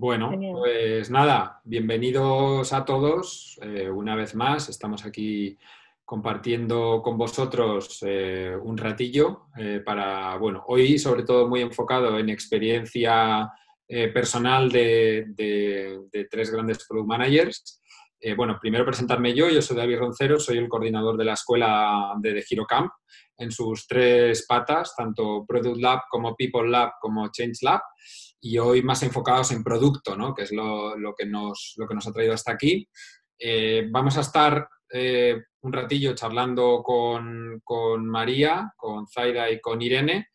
Bueno, pues nada, bienvenidos a todos. Eh, una vez más, estamos aquí compartiendo con vosotros eh, un ratillo eh, para, bueno, hoy sobre todo muy enfocado en experiencia personal de, de, tres grandes product managers. Bueno, primero presentarme yo, yo soy David Roncero, soy el coordinador de la escuela de, de Camp en sus tres patas, tanto Product Lab como People Lab como Change Lab y hoy más enfocados en producto, ¿no? que es lo, que nos, lo que nos ha traído hasta aquí. Eh, vamos a estar eh, un ratillo charlando con, María, con Zaida y con Irene.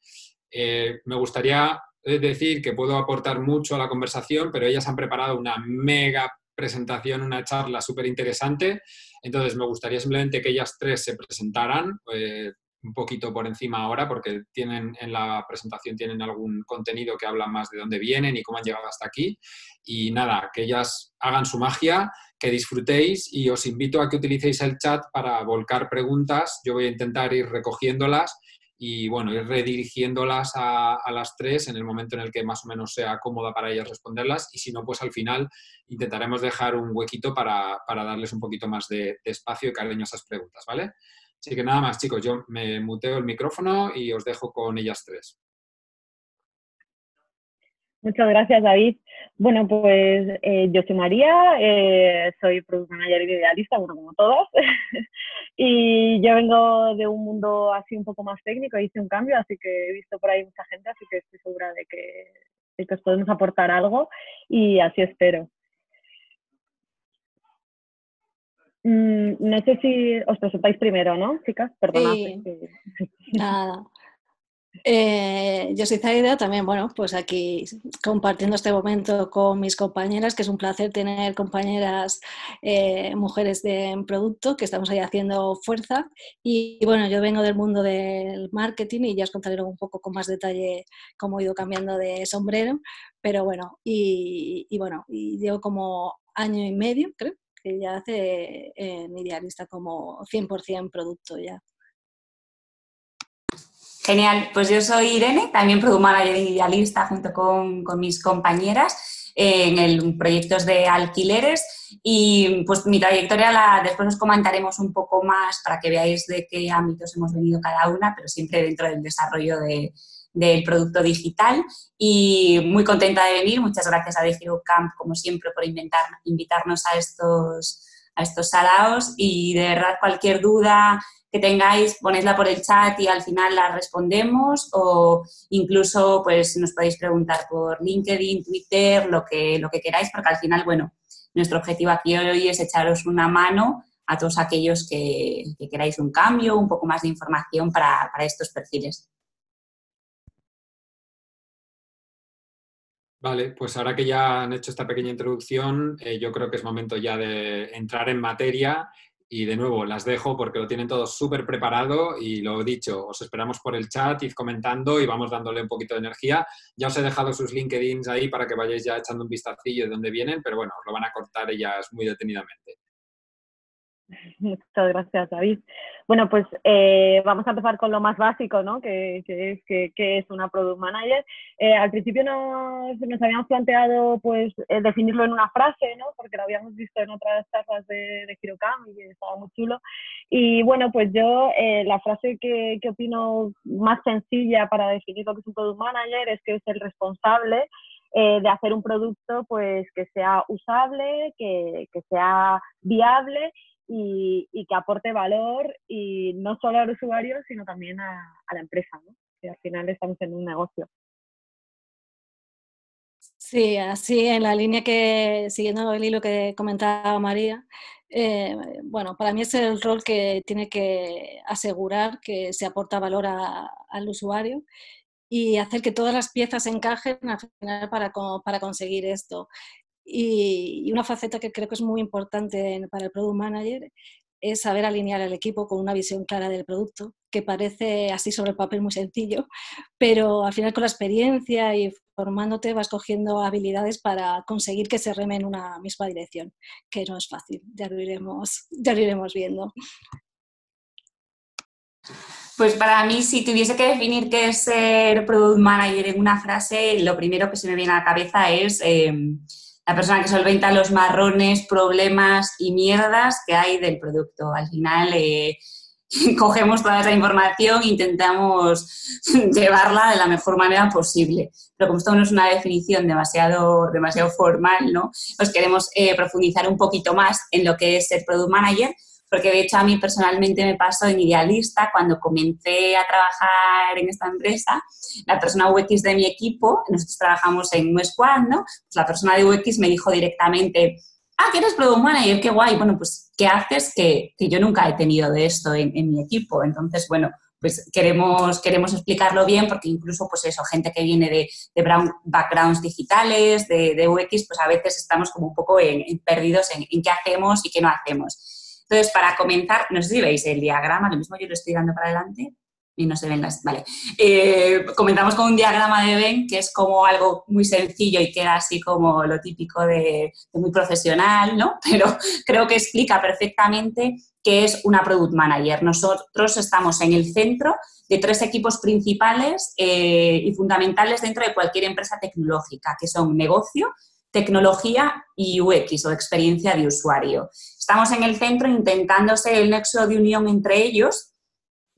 Eh, me gustaría decir que puedo aportar mucho a la conversación, pero ellas han preparado una mega presentación, una charla súper interesante. Entonces, me gustaría simplemente que ellas tres se presentaran, un poquito por encima ahora porque tienen en la presentación tienen algún contenido que habla más de dónde vienen y cómo han llegado hasta aquí. Y nada, que ellas hagan su magia, que disfrutéis y os invito a que utilicéis el chat para volcar preguntas. Yo voy a intentar ir recogiéndolas y bueno, ir redirigiéndolas a, las tres en el momento en el que más o menos sea cómoda para ellas responderlas y si no, pues al final intentaremos dejar un huequito para, darles un poquito más de, de espacio y cariño a esas preguntas, ¿vale? Así que nada más, chicos, yo me muteo el micrófono y os dejo con ellas tres. Muchas gracias, David. Bueno, pues eh, yo soy María, eh, soy product manager y idealista, bueno, como todos. y yo vengo de un mundo así un poco más técnico, hice un cambio, así que he visto por ahí mucha gente, así que estoy segura de que, de que os podemos aportar algo y así espero. Mm, no sé si os presentáis primero, ¿no, chicas? Perdonad. Sí. Nada. Eh, yo soy Zaida, también, bueno, pues aquí compartiendo este momento con mis compañeras, que es un placer tener compañeras eh, mujeres de producto, que estamos ahí haciendo fuerza. Y, bueno, yo vengo del mundo del marketing y ya os contaré un poco con más detalle cómo he ido cambiando de sombrero. Pero bueno, y, bueno, y llevo como año y medio, creo, que ya hace en Idealista como 100% producto ya. Genial, pues yo soy Irene, también Product Manager Idealista junto con, con mis compañeras en el proyectos de alquileres. Y pues mi trayectoria la, después os comentaremos un poco más para que veáis de qué ámbitos hemos venido cada una, pero siempre dentro del desarrollo de, del producto digital. Y muy contenta de venir. Muchas gracias a DGO Camp, como siempre, por inventar, invitarnos a estos, a estos salados y de verdad cualquier duda que tengáis, ponedla por el chat y al final la respondemos o incluso pues nos podéis preguntar por LinkedIn, Twitter, lo que, lo que queráis, porque al final, bueno, nuestro objetivo aquí hoy es echaros una mano a todos aquellos que, queráis un cambio, un poco más de información para, para estos perfiles. Vale, pues ahora que ya han hecho esta pequeña introducción, eh, yo creo que es momento ya de entrar en materia y de nuevo las dejo porque lo tienen todo súper preparado y lo dicho, os esperamos por el chat, id comentando y vamos dándole un poquito de energía. Ya os he dejado sus LinkedIn's ahí para que vayáis ya echando un vistacillo de dónde vienen, pero bueno, os lo van a cortar ellas muy detenidamente. Muchas gracias, David. Bueno, pues eh, vamos a empezar con lo más básico, ¿no? Que, es que, es una product manager. Eh, al principio nos, habíamos planteado pues eh, definirlo en una frase, ¿no? Porque lo habíamos visto en otras charlas de, de y estaba muy chulo. Y bueno, pues yo la frase que, opino más sencilla para definir lo que es un product manager es que es el responsable de hacer un producto pues que sea usable, que sea viable y, que aporte valor y no solo al usuario, sino también a, la empresa, ¿no? que al final estamos en un negocio. Sí, así en la línea que, siguiendo el hilo que comentaba María, eh, bueno, para mí es el rol que tiene que asegurar que se aporta valor al usuario y hacer que todas las piezas encajen al final para, para conseguir esto. Y, una faceta que creo que es muy importante para el Product Manager es saber alinear al equipo con una visión clara del producto, que parece así sobre el papel muy sencillo, pero al final con la experiencia y formándote vas cogiendo habilidades para conseguir que se reme en una misma dirección, que no es fácil, ya lo iremos, ya lo iremos viendo. Pues para mí, si tuviese que definir qué es ser product manager en una frase, lo primero que se me viene a la cabeza es em, la persona que solventa los marrones, problemas y mierdas que hay del producto. Al final, eh, cogemos toda esa información e intentamos llevarla de la mejor manera posible. Pero como esto no es una definición demasiado, demasiado formal, ¿no? pues queremos eh, profundizar un poquito más en lo que es ser product manager, porque de hecho a mí personalmente me pasó en Idealista cuando comencé a trabajar en esta empresa, la persona UX de mi equipo, nosotros trabajamos en un squad, ¿no? Pues la persona de UX me dijo directamente, ah, que eres product manager, qué guay. Bueno, pues, ¿qué haces que, que yo nunca he tenido de esto en, mi equipo? Entonces, bueno, pues queremos, queremos explicarlo bien porque incluso, pues eso, gente que viene de, de backgrounds digitales, de, de, UX, pues a veces estamos como un poco perdidos en, en, qué hacemos y qué no hacemos. Entonces, para comenzar, no sé si veis el diagrama, lo mismo yo lo estoy dando para adelante y no se ven las... Vale. Eh, comenzamos con un diagrama de Ben, que es como algo muy sencillo y queda así como lo típico de, muy profesional, ¿no? Pero creo que explica perfectamente qué es una Product Manager. Nosotros estamos en el centro de tres equipos principales eh, y fundamentales dentro de cualquier empresa tecnológica, que son negocio, tecnología y UX o experiencia de usuario. Estamos en el centro intentando ser el nexo de unión entre ellos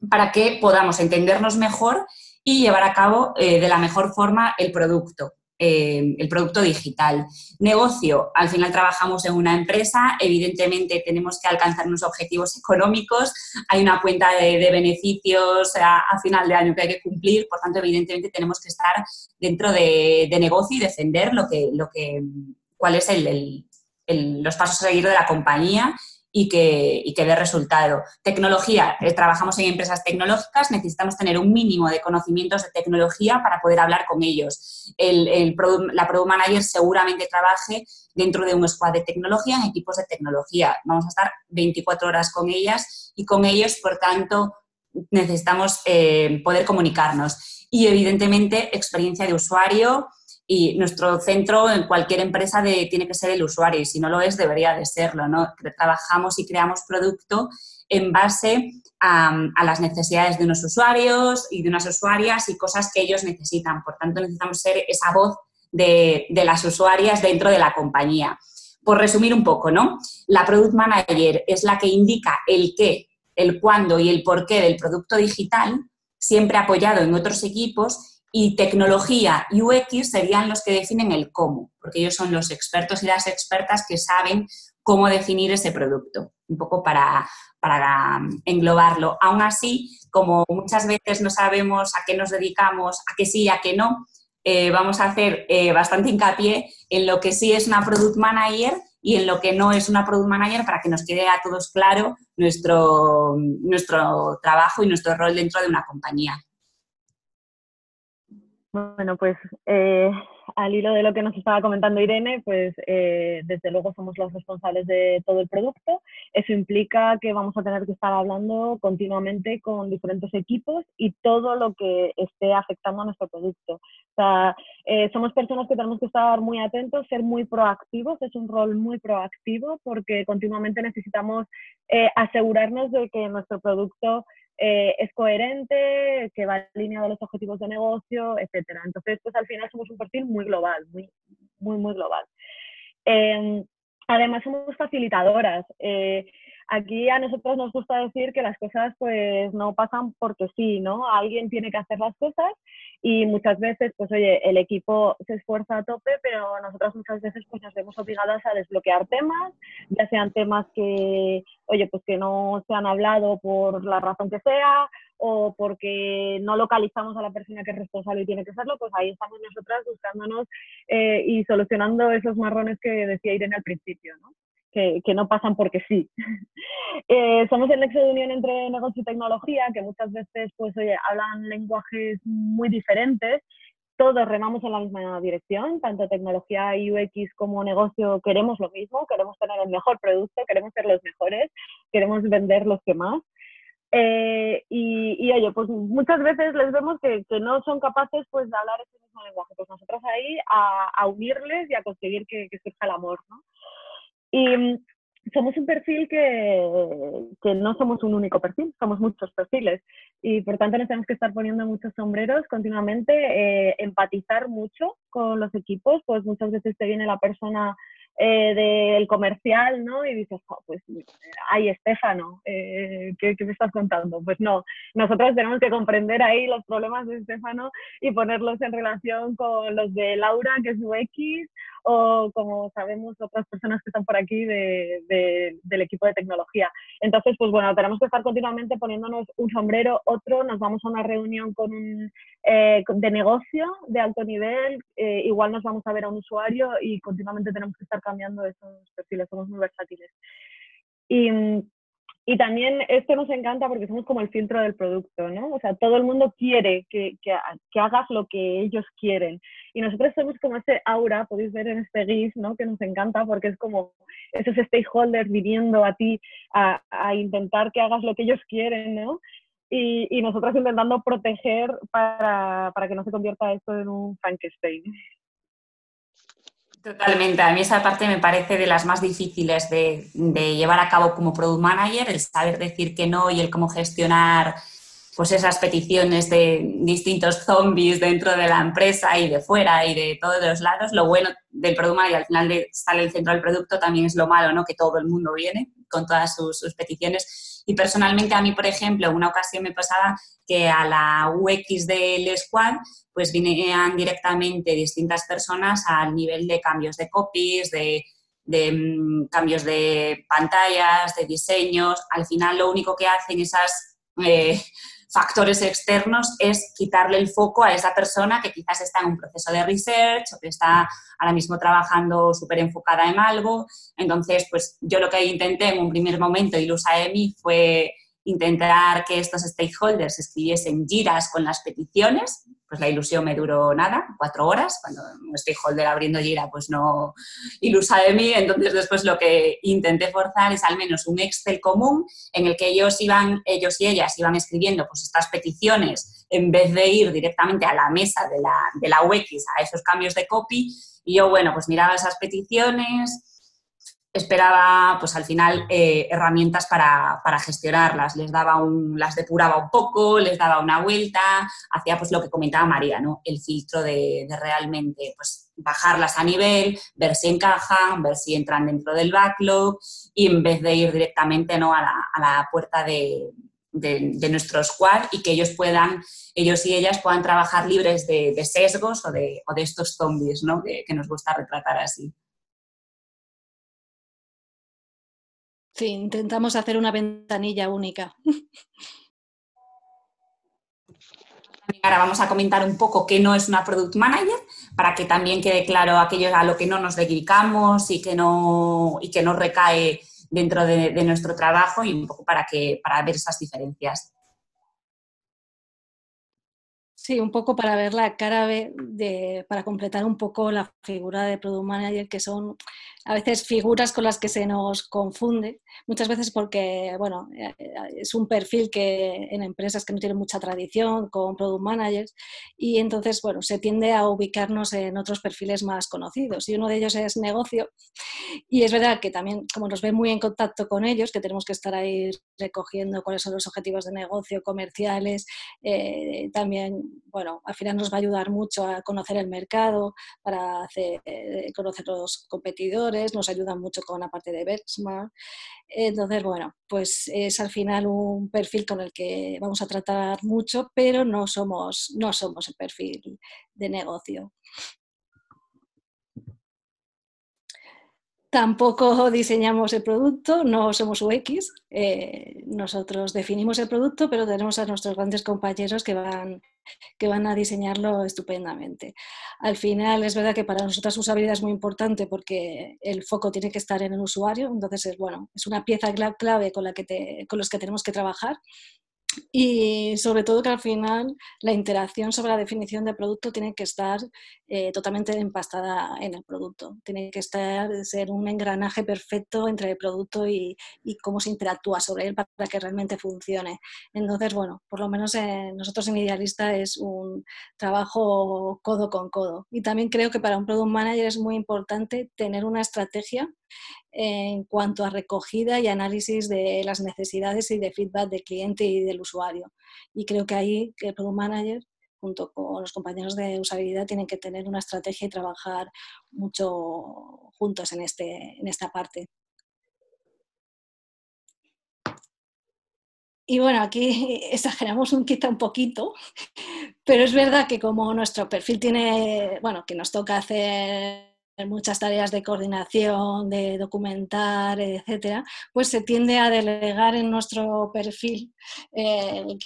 para que podamos entendernos mejor y llevar a cabo eh, de la mejor forma el producto, eh, el producto digital. Negocio, al final trabajamos en una empresa, evidentemente tenemos que alcanzar unos objetivos económicos, hay una cuenta de, beneficios a, final de año que hay que cumplir, por tanto, evidentemente tenemos que estar dentro de, negocio y defender lo que, lo que, cuál es los pasos a seguir de la compañía y que, y que dé resultado. Tecnología, eh, trabajamos en empresas tecnológicas, necesitamos tener un mínimo de conocimientos de tecnología para poder hablar con ellos. El, la Product Manager seguramente trabaje dentro de un squad de tecnología, en equipos de tecnología. Vamos a estar 24 horas con ellas y con ellos, por tanto, necesitamos eh, poder comunicarnos. Y evidentemente, experiencia de usuario, y nuestro centro en cualquier empresa de, tiene que ser el usuario y si no lo es, debería de serlo. ¿no? Trabajamos y creamos producto en base a, las necesidades de unos usuarios y de unas usuarias y cosas que ellos necesitan. Por tanto, necesitamos ser esa voz de, de las usuarias dentro de la compañía. Por resumir un poco, ¿no? La Product Manager es la que indica el qué, el cuándo y el por qué del producto digital, siempre apoyado en otros equipos y tecnología y UX serían los que definen el cómo, porque ellos son los expertos y las expertas que saben cómo definir ese producto, un poco para, para englobarlo. Aún así, como muchas veces no sabemos a qué nos dedicamos, a qué sí y a qué no, eh, vamos a hacer eh, bastante hincapié en lo que sí es una product manager y en lo que no es una product manager para que nos quede a todos claro nuestro, nuestro trabajo y nuestro rol dentro de una compañía. Bueno, pues eh, al hilo de lo que nos estaba comentando Irene, pues eh, desde luego somos los responsables de todo el producto. Eso implica que vamos a tener que estar hablando continuamente con diferentes equipos y todo lo que esté afectando a nuestro producto. O sea, eh, somos personas que tenemos que estar muy atentos, ser muy proactivos. Es un rol muy proactivo porque continuamente necesitamos asegurarnos de que nuestro producto eh, es coherente, que va alineado a los objetivos de negocio, etcétera. Entonces, pues al final somos un perfil muy global, muy, muy, muy global. Em, además, somos facilitadoras. Eh, aquí a nosotros nos gusta decir que las cosas pues no pasan porque sí, ¿no? Alguien tiene que hacer las cosas y muchas veces, pues oye, el equipo se esfuerza a tope, pero nosotras muchas veces pues nos vemos obligadas a desbloquear temas, ya sean temas que, oye, pues que no se han hablado por la razón que sea o porque no localizamos a la persona que es responsable y tiene que serlo, pues ahí estamos nosotras buscándonos eh, y solucionando esos marrones que decía Irene al principio, ¿no? Que, no pasan porque sí. Eh, somos el nexo de unión entre negocio y tecnología, que muchas veces pues, oye, hablan lenguajes muy diferentes. Todos remamos en la misma dirección, tanto tecnología y UX como negocio queremos lo mismo, queremos tener el mejor producto, queremos ser los mejores, queremos vender los que más. Eh, y, oye, pues muchas veces les vemos que, que, no son capaces pues, de hablar ese mismo lenguaje. Pues nosotros ahí a, a unirles y a conseguir que, que surja el amor, ¿no? Y somos un perfil que, que, no somos un único perfil, somos muchos perfiles. Y por tanto nos tenemos que estar poniendo muchos sombreros continuamente, eh, empatizar mucho con los equipos, pues muchas veces te viene la persona eh, del comercial, ¿no? Y dices, pues, ay, Estefano, eh, ¿qué, ¿qué, me estás contando? Pues no, nosotros tenemos que comprender ahí los problemas de Estefano y ponerlos en relación con los de Laura, que es UX, o como sabemos otras personas que están por aquí de, de, del equipo de tecnología. Entonces, pues bueno, tenemos que estar continuamente poniéndonos un sombrero, otro, nos vamos a una reunión con un, eh, de negocio de alto nivel, eh, igual nos vamos a ver a un usuario y continuamente tenemos que estar cambiando esos perfiles, somos muy versátiles. Y, y también esto nos encanta porque somos como el filtro del producto, ¿no? O sea, todo el mundo quiere que, que, que, hagas lo que ellos quieren. Y nosotros somos como ese aura, podéis ver en este GIF, ¿no? Que nos encanta porque es como esos stakeholders viniendo a ti a, a intentar que hagas lo que ellos quieren, ¿no? Y, y nosotros intentando proteger para, para que no se convierta esto en un Frankenstein. Totalmente. A mí esa parte me parece de las más difíciles de, de, llevar a cabo como product manager, el saber decir que no y el cómo gestionar pues esas peticiones de distintos zombies dentro de la empresa y de fuera y de todos los lados. Lo bueno del product manager al final de el centro del producto también es lo malo, ¿no? Que todo el mundo viene con todas sus, sus peticiones. Y personalmente a mí, por ejemplo, una ocasión me pasaba que a la UX del squad pues vinieran directamente distintas personas al nivel de cambios de copies, de, um, cambios de pantallas, de diseños. Al final lo único que hacen esas eh, factores externos es quitarle el foco a esa persona que quizás está en un proceso de research o que está ahora mismo trabajando súper enfocada en algo. Entonces, pues yo lo que intenté en un primer momento, y lo usé mí, fue intentar que estos stakeholders escribiesen giras con las peticiones, pues la ilusión me duró nada, cuatro horas, cuando un stakeholder abriendo gira pues no ilusa de mí, entonces después lo que intenté forzar es al menos un Excel común en el que ellos iban, ellos y ellas iban escribiendo pues estas peticiones en vez de ir directamente a la mesa de la, de la UX a esos cambios de copy, y yo, bueno, pues miraba esas peticiones, esperaba pues al final eh, herramientas para, para, gestionarlas. Les daba un, las depuraba un poco, les daba una vuelta, hacía pues lo que comentaba María, ¿no? El filtro de, realmente pues bajarlas a nivel, ver si encajan, ver si entran dentro del backlog y en vez de ir directamente ¿no? a, la, a la puerta de, de, de, nuestro squad y que ellos puedan, ellos y ellas puedan trabajar libres de, sesgos o de, o estos zombies, ¿no? Que nos gusta retratar así. Sí, intentamos hacer una ventanilla única. Ahora vamos a comentar un poco qué no es una product manager para que también quede claro aquello a lo que no nos dedicamos y que no, y que no recae dentro de, de nuestro trabajo y un poco para, que, para ver esas diferencias. Sí, un poco para ver la cara de, para completar un poco la figura de Product Manager, que son a veces figuras con las que se nos confunde, muchas veces porque, bueno, eh, es un perfil que en empresas que no tienen mucha tradición con Product Managers y entonces, bueno, se tiende a ubicarnos en otros perfiles más conocidos y uno de ellos es negocio y es verdad que también, como nos ve muy en contacto con ellos, que tenemos que estar ahí recogiendo cuáles son los objetivos de negocio, comerciales, eh, también bueno, al final nos va a ayudar mucho a conocer el mercado, para eh, conocer los competidores, nos ayuda mucho con la parte de benchmark. Entonces, bueno, pues es al final un perfil con el que vamos a tratar mucho, pero no somos, no somos el perfil de negocio. Tampoco diseñamos el producto, no somos UX. Eh, nosotros definimos el producto, pero tenemos a nuestros grandes compañeros que van, que van a diseñarlo estupendamente. Al final, es verdad que para nosotros usabilidad es muy importante porque el foco tiene que estar en el usuario, entonces es, bueno, es una pieza clave con, la que te, con los que tenemos que trabajar y sobre todo que al final la interacción sobre la definición de producto tiene que estar eh, totalmente empastada en el producto. Tiene que estar, ser un engranaje perfecto entre el producto y, cómo se interactúa sobre él para que realmente funcione. Entonces, bueno, por lo menos eh, nosotros en Idealista es un trabajo codo con codo. Y también creo que para un product manager es muy importante tener una estrategia en cuanto a recogida y análisis de las necesidades y de feedback del cliente y del usuario. Y creo que ahí el Product Manager junto con los compañeros de usabilidad tienen que tener una estrategia y trabajar mucho juntos en, este, en esta parte. Y bueno, aquí exageramos un quizá un poquito, pero es verdad que como nuestro perfil tiene, bueno, que nos toca hacer muchas tareas de coordinación, de documentar, etcétera, pues se tiende a delegar en nuestro perfil eh,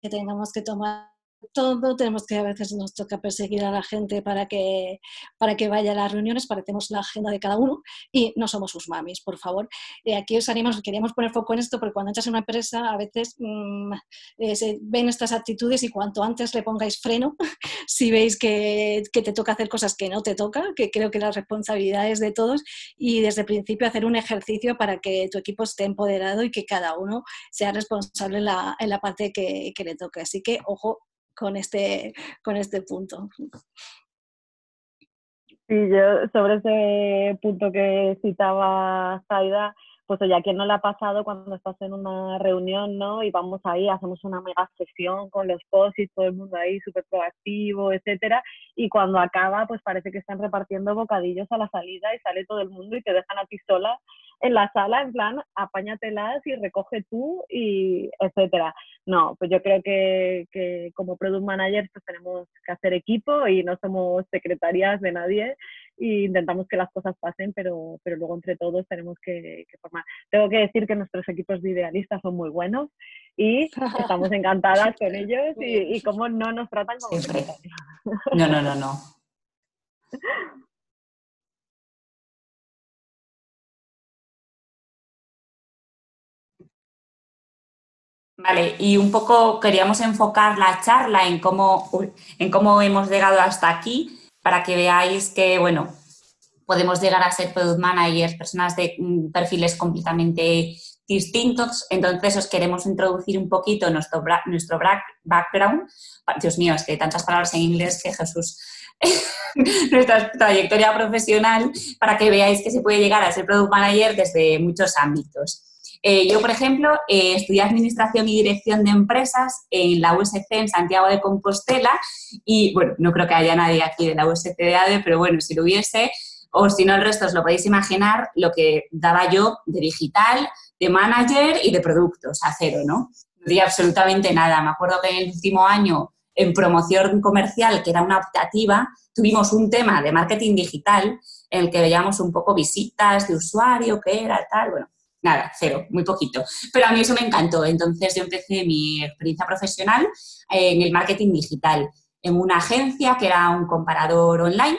que tengamos que tomar todo, tenemos que a veces nos toca perseguir a la gente para que, para que vaya a las reuniones, parecemos la agenda de cada uno y no somos sus mamis, por favor. Eh, aquí os animamos, queríamos poner foco en esto porque cuando entras en una empresa a veces mm, eh, se ven estas actitudes y cuanto antes le pongáis freno, si veis que, que, te toca hacer cosas que no te toca, que creo que la responsabilidad es de todos y desde el principio hacer un ejercicio para que tu equipo esté empoderado y que cada uno sea responsable en la, en la parte que, que le toque. Así que, ojo, con este, con este punto. Sí, yo sobre ese punto que citaba Zaida, pues oye, ¿a quién no le ha pasado cuando estás en una reunión, ¿no? Y vamos ahí, hacemos una mega sesión con los y todo el mundo ahí súper proactivo, etcétera, y cuando acaba, pues parece que están repartiendo bocadillos a la salida y sale todo el mundo y te dejan a ti sola en la sala, en plan, apáñatelas y recoge tú y etcétera. No, pues yo creo que, que como product manager pues tenemos que hacer equipo y no somos secretarias de nadie e intentamos que las cosas pasen, pero, pero luego entre todos tenemos que, formar. Tengo que decir que nuestros equipos de idealistas son muy buenos y estamos encantadas con ellos y, y cómo no nos tratan como secretarias. No, no, no, no. Vale, y un poco queríamos enfocar la charla en cómo, en cómo hemos llegado hasta aquí para que veáis que, bueno, podemos llegar a ser product managers, personas de mm, perfiles completamente distintos. Entonces, os queremos introducir un poquito nuestro, nuestro background. Dios mío, es que hay tantas palabras en inglés que Jesús. nuestra trayectoria profesional para que veáis que se puede llegar a ser product manager desde muchos ámbitos. Eh, yo, por ejemplo, eh, estudié Administración y Dirección de Empresas en la USC en Santiago de Compostela y, bueno, no creo que haya nadie aquí de la USC de ADE, pero bueno, si lo hubiese, o si no el resto os lo podéis imaginar, lo que daba yo de digital, de manager y de productos a cero, ¿no? No di absolutamente nada. Me acuerdo que en el último año, en promoción comercial, que era una optativa, tuvimos un tema de marketing digital en el que veíamos un poco visitas de usuario, qué era, tal, bueno, nada, cero, muy poquito. Pero a mí eso me encantó. Entonces yo empecé mi experiencia profesional en el marketing digital, en una agencia que era un comparador online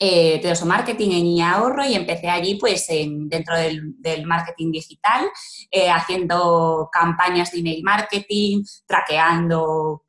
eh, de marketing en ahorro y empecé allí pues dentro del, marketing digital eh, haciendo campañas de email marketing, traqueando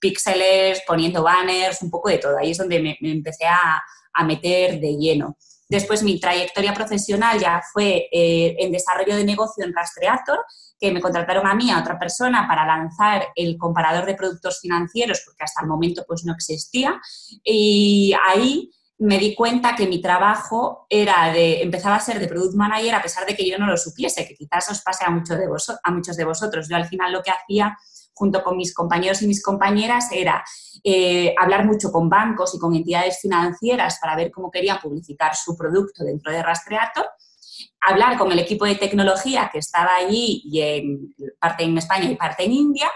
píxeles, poniendo banners, un poco de todo. Ahí es donde me, empecé a, a meter de lleno. Después mi trayectoria profesional ya fue eh, en desarrollo de negocio en Rastreator, que me contrataron a mí, a otra persona, para lanzar el comparador de productos financieros, porque hasta el momento pues no existía. Y ahí me di cuenta que mi trabajo era de, empezaba a ser de product manager a pesar de que yo no lo supiese, que quizás os pase a, muchos de a muchos de vosotros. Yo al final lo que hacía junto con mis compañeros y mis compañeras era eh, hablar mucho con bancos y con entidades financieras para ver cómo querían publicitar su producto dentro de Rastreator, hablar con el equipo de tecnología que estaba allí, y en, parte en España y parte en India,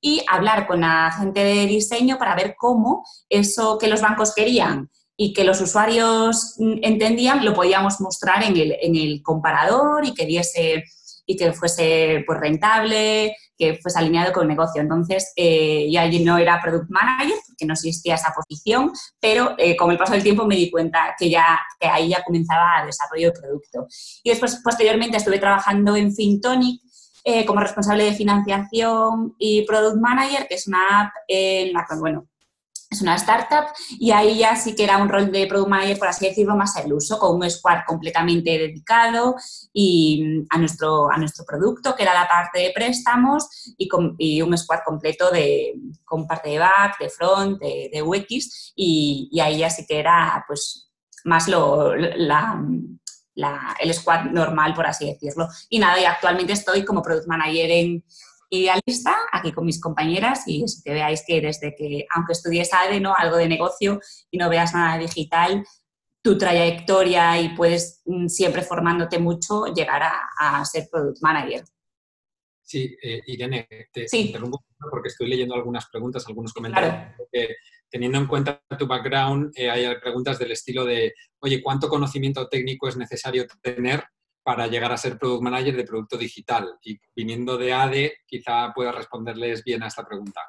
y hablar con la gente de diseño para ver cómo eso que los bancos querían y que los usuarios mm, entendían lo podíamos mostrar en el, en el comparador y que diese y que fuese pues, rentable, que fuese alineado con el negocio. Entonces, eh, ya no era product manager, porque no existía esa posición, pero eh, con el paso del tiempo me di cuenta que ya ahí ya comenzaba el desarrollo de producto. Y después, posteriormente, estuve trabajando en FinTonic, eh, como responsable de financiación y product manager, que es una app en la que, bueno, es una startup y ahí ya sí que era un rol de product manager, por así decirlo, más al uso, con un squad completamente dedicado y mm, a, nuestro, a nuestro producto, que era la parte de préstamos, y, con, un squad completo de, con parte de back, de front, de, de UX, y, ahí ya sí que era pues más lo, la, el squad normal, por así decirlo. Y nada, y actualmente estoy como Product Manager en Idealista, aquí con mis compañeras, y si te veáis que desde que, aunque estudies ADE, ¿no? algo de negocio y no veas nada digital, tu trayectoria y puedes mm, siempre formándote mucho llegar a, ser Product Manager. Sí, eh, Irene, te interrumpo porque estoy leyendo algunas preguntas, algunos comentarios teniendo en cuenta tu background, eh, hay preguntas del estilo de, oye, ¿cuánto conocimiento técnico es necesario tener para llegar a ser product manager de producto digital? Y viniendo de ADE, quizá pueda responderles bien a esta pregunta.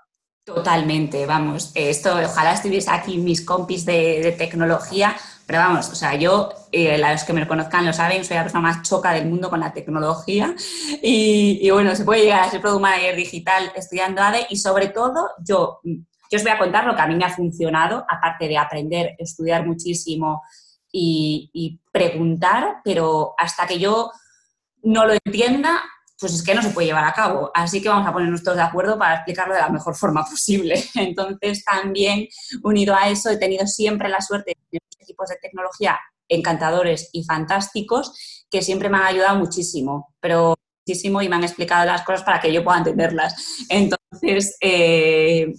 Totalmente, vamos. Esto, ojalá estuviese aquí mis compis de, tecnología, pero vamos, o sea, yo, eh, los que me conozcan lo saben, soy la persona más choca del mundo con la tecnología y, y, bueno, se puede llegar a ser product manager digital estudiando ADE y sobre todo yo yo os voy a contar lo que a mí me ha funcionado, aparte de aprender, estudiar muchísimo y, preguntar, pero hasta que yo no lo entienda, pues es que no se puede llevar a cabo. Así que vamos a ponernos todos de acuerdo para explicarlo de la mejor forma posible. Entonces, también unido a eso, he tenido siempre la suerte de tener equipos de tecnología encantadores y fantásticos que siempre me han ayudado muchísimo, pero muchísimo y me han explicado las cosas para que yo pueda entenderlas. Entonces, eh,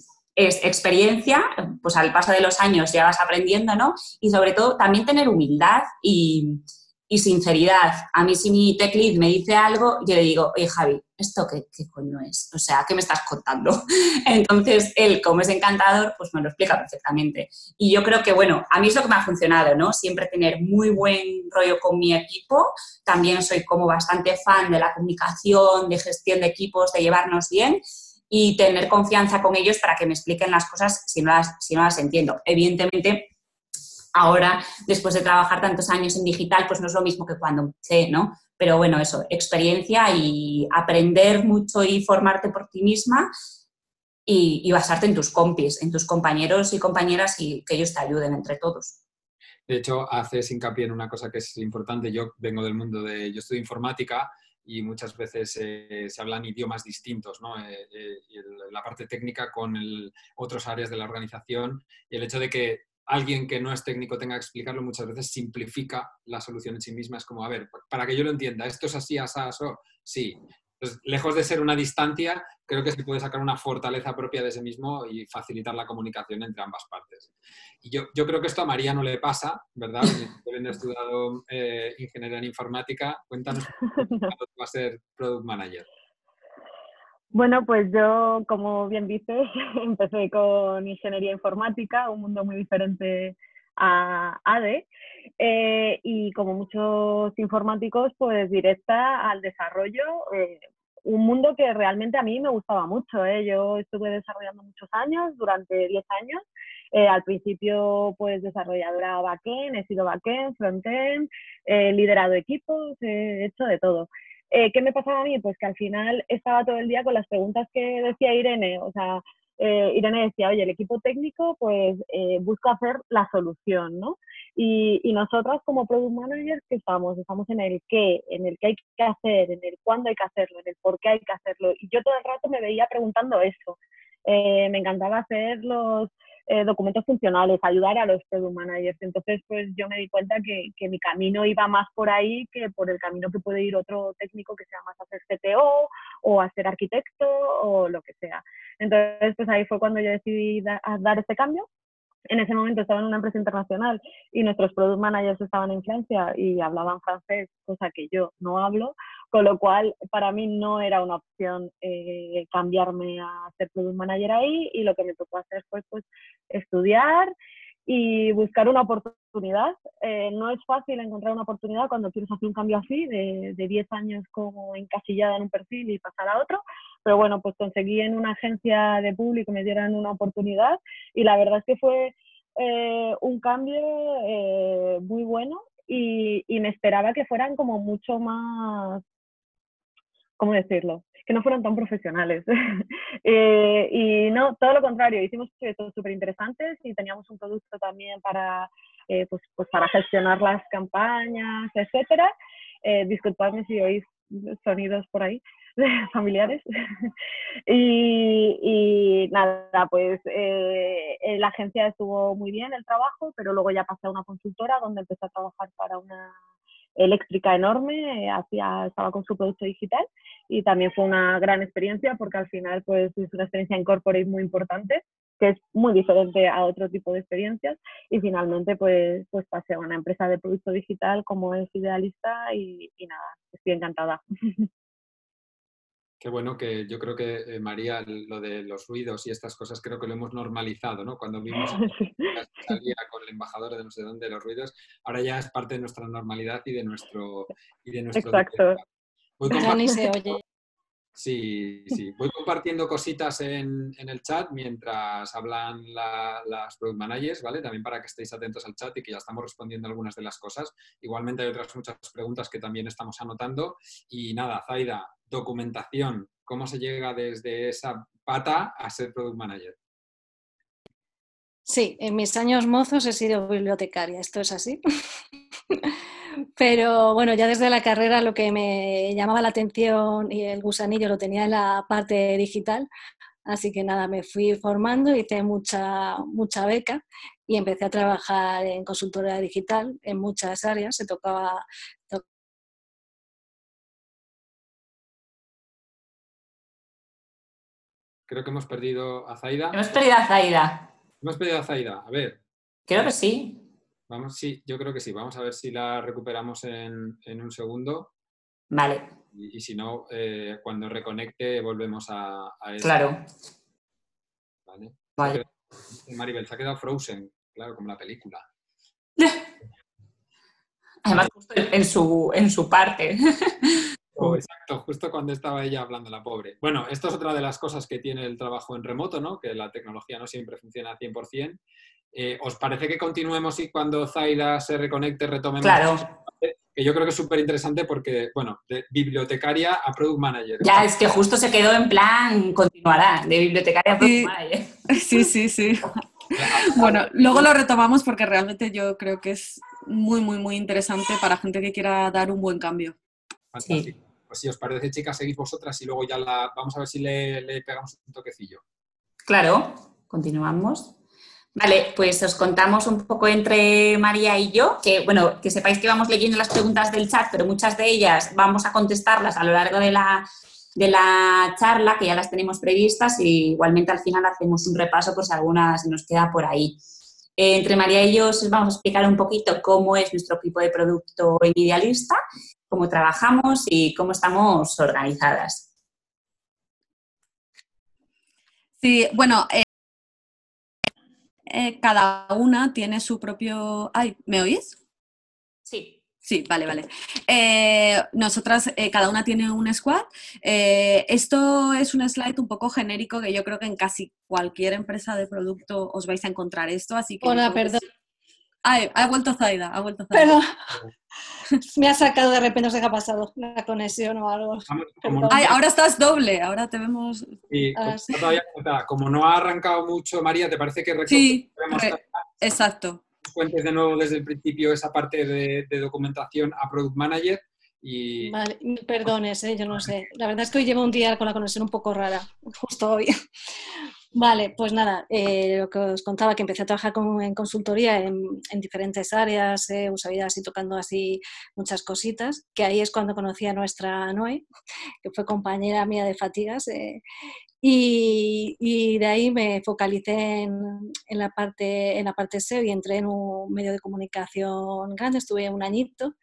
es experiencia, pues al paso de los años ya vas aprendiendo, ¿no? Y sobre todo también tener humildad y, sinceridad. A mí si mi tech me dice algo, yo le digo, oye Javi, ¿esto qué, qué, coño es? O sea, ¿qué me estás contando? Entonces, él, como es encantador, pues me lo explica perfectamente. Y yo creo que, bueno, a mí es lo que me ha funcionado, ¿no? Siempre tener muy buen rollo con mi equipo. También soy como bastante fan de la comunicación, de gestión de equipos, de llevarnos bien y tener confianza con ellos para que me expliquen las cosas si no las, si no las entiendo. Evidentemente, ahora, después de trabajar tantos años en digital, pues no es lo mismo que cuando empecé, ¿no? Pero bueno, eso, experiencia y aprender mucho y formarte por ti misma y, basarte en tus compis, en tus compañeros y compañeras y que ellos te ayuden entre todos. De hecho, haces hincapié en una cosa que es importante. Yo vengo del mundo de, yo estudio informática y muchas veces eh, se hablan idiomas distintos, ¿no? Eh, eh, la parte técnica con otras áreas de la organización y el hecho de que alguien que no es técnico tenga que explicarlo muchas veces simplifica la solución en sí misma. Es como, a ver, para que yo lo entienda, ¿esto es así, así, así? Sí, entonces, lejos de ser una distancia, creo que se puede sacar una fortaleza propia de ese mismo y facilitar la comunicación entre ambas partes. Y yo, yo creo que esto a María no le pasa, ¿verdad? Habiendo estudiado eh, ingeniería en informática, cuéntanos cuándo va a ser Product Manager. Bueno, pues yo, como bien dices, empecé con ingeniería informática, un mundo muy diferente a ADE eh, y como muchos informáticos, pues directa al desarrollo, eh, un mundo que realmente a mí me gustaba mucho. ¿eh? Yo estuve desarrollando muchos años, durante 10 años. al principio, pues desarrolladora backend, he sido backend, frontend, he liderado equipos, he hecho de todo. ¿Qué me pasaba a mí? Pues que al final estaba todo el día con las preguntas que decía Irene, o sea, eh, Irene decía, oye, el equipo técnico pues eh, busca hacer la solución, ¿no? Y, y nosotras como product managers, ¿qué estamos? Estamos en el qué, en el qué hay que hacer, en el cuándo hay que hacerlo, en el por qué hay que hacerlo. Y yo todo el rato me veía preguntando eso. Eh, me encantaba hacer los eh, documentos funcionales, ayudar a los product managers. Entonces, pues yo me di cuenta que, que, mi camino iba más por ahí que por el camino que puede ir otro técnico que sea más a hacer CTO o a ser arquitecto o lo que sea. Entonces, pues ahí fue cuando yo decidí dar este cambio en ese momento estaba en una empresa internacional y nuestros product managers estaban en Francia y hablaban francés, cosa que yo no hablo, con lo cual para mí no era una opción eh, cambiarme a ser product manager ahí y lo que me tocó hacer fue pues estudiar y buscar una oportunidad. Eh, no es fácil encontrar una oportunidad cuando quieres hacer un cambio así, de, de 10 años como encasillada en un perfil y pasar a otro, pero bueno, pues conseguí en una agencia de público me dieran una oportunidad y la verdad es que fue eh, un cambio muy bueno y, me esperaba que fueran como mucho más, ¿cómo decirlo? Que no fueran tan profesionales. eh, y no, todo lo contrario, hicimos proyectos súper interesantes y teníamos un producto también para, eh, pues, pues, para gestionar las campañas, etcétera. disculpadme si oís sonidos por ahí. familiares. y, nada, pues eh, la agencia estuvo muy bien el trabajo, pero luego ya pasé a una consultora donde empecé a trabajar para una eléctrica enorme, hacía, estaba con su producto digital y también fue una gran experiencia porque al final pues es una experiencia en muy importante que es muy diferente a otro tipo de experiencias y finalmente pues, pues pasé a una empresa de producto digital como es Idealista y, y nada, estoy encantada. Qué bueno que yo creo que, eh, María, lo de los ruidos y estas cosas creo que lo hemos normalizado, ¿no? Cuando vimos salía con el embajador de no sé dónde los ruidos, ahora ya es parte de nuestra normalidad y de nuestro... Y de nuestro Exacto. Ya ni se oye. Sí, sí. Voy compartiendo cositas en, el chat mientras hablan las product managers, ¿vale? También para que estéis atentos al chat y que ya estamos respondiendo algunas de las cosas. Igualmente hay otras muchas preguntas que también estamos anotando. Y nada, Zaida, documentación. ¿Cómo se llega desde esa pata a ser product manager? Sí, en mis años mozos he sido bibliotecaria, esto es así. Pero bueno, ya desde la carrera lo que me llamaba la atención y el gusanillo lo tenía en la parte digital. Así que nada, me fui formando, hice mucha, mucha beca y empecé a trabajar en consultoría digital en muchas áreas. Se tocaba, Creo que hemos perdido a Zaida. Hemos perdido a Zaida. Hemos perdido a Zaida. A ver. Creo que sí. Vamos, sí, yo creo que sí. Vamos a ver si la recuperamos en, un segundo. Vale. Y, si no, eh, cuando reconecte volvemos a, a eso. Claro. Vale. vale. Maribel, se ha quedado Frozen, claro, como la película. Además, justo en su, en su parte. Oh, exacto, justo cuando estaba ella hablando, la pobre. Bueno, esto es otra de las cosas que tiene el trabajo en remoto, ¿no? Que la tecnología no siempre funciona al 100%. Eh, ¿Os parece que continuemos y cuando Zaida se reconecte retomemos? Claro. Que yo creo que es súper interesante porque, bueno, de bibliotecaria a product manager. Ya, es que justo se quedó en plan, continuará, de bibliotecaria a product manager. Sí, sí, sí. bueno, luego lo retomamos porque realmente yo creo que es muy, muy, muy interesante para gente que quiera dar un buen cambio. Fantástico. Pues si os parece, chicas, seguís vosotras y luego ya la vamos a ver si le, pegamos un toquecillo. Claro, continuamos. Vale, pues os contamos un poco entre María y yo, que bueno, que sepáis que vamos leyendo las preguntas del chat, pero muchas de ellas vamos a contestarlas a lo largo de la, de la charla, que ya las tenemos previstas, y igualmente al final hacemos un repaso por si alguna se nos queda por ahí. Eh, entre María y yo os vamos a explicar un poquito cómo es nuestro equipo de producto idealista, cómo trabajamos y cómo estamos organizadas. Sí, bueno, eh, eh, cada una tiene su propio... Ay, ¿me oís? Sí. Sí, vale, vale. Eh, nosotras, eh, cada una tiene un squad. esto es un slide un poco genérico que yo creo que en casi cualquier empresa de producto os vais a encontrar esto, así que... Hola, perdón. Ay, ha vuelto Zaida, ha vuelto Zaida. Perdón. Me ha sacado de repente, no sé qué ha pasado, la conexión o algo. Ay, ahora estás doble, ahora te vemos. Ah, como no ha arrancado mucho, María, ¿te parece que Sí, exacto. Cuentes de nuevo desde el principio esa parte de, documentación a Product Manager. Y... Vale, perdones, ¿eh? yo no sé. La verdad es que hoy llevo un día con la conexión un poco rara, justo hoy. Vale, pues nada, eh, lo que os contaba, que empecé a trabajar en consultoría en, diferentes áreas, eh, usabilidad y tocando así muchas cositas, que ahí es cuando conocí a nuestra Noé, que fue compañera mía de fatigas, eh, y, de ahí me focalicé en, la parte, en la parte SEO y entré en un medio de comunicación grande, estuve un añito.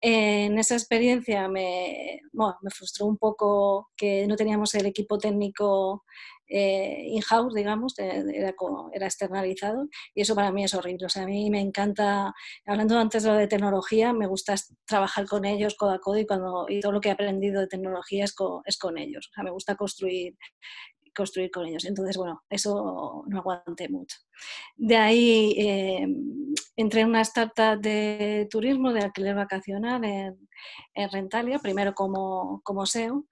En esa experiencia me, me frustró un poco que no teníamos el equipo técnico eh, in-house, digamos, era, era, externalizado y eso para mí es horrible. O sea, a mí me encanta, hablando antes de lo de tecnología, me gusta trabajar con ellos codo a codo y, cuando, y todo lo que he aprendido de tecnología es con, es con ellos. O sea, me gusta construir construir con ellos. Entonces, bueno, eso no aguanté mucho. De ahí eh, entré en una startup de turismo, de alquiler vacacional en, Rentalia, primero como, como SEO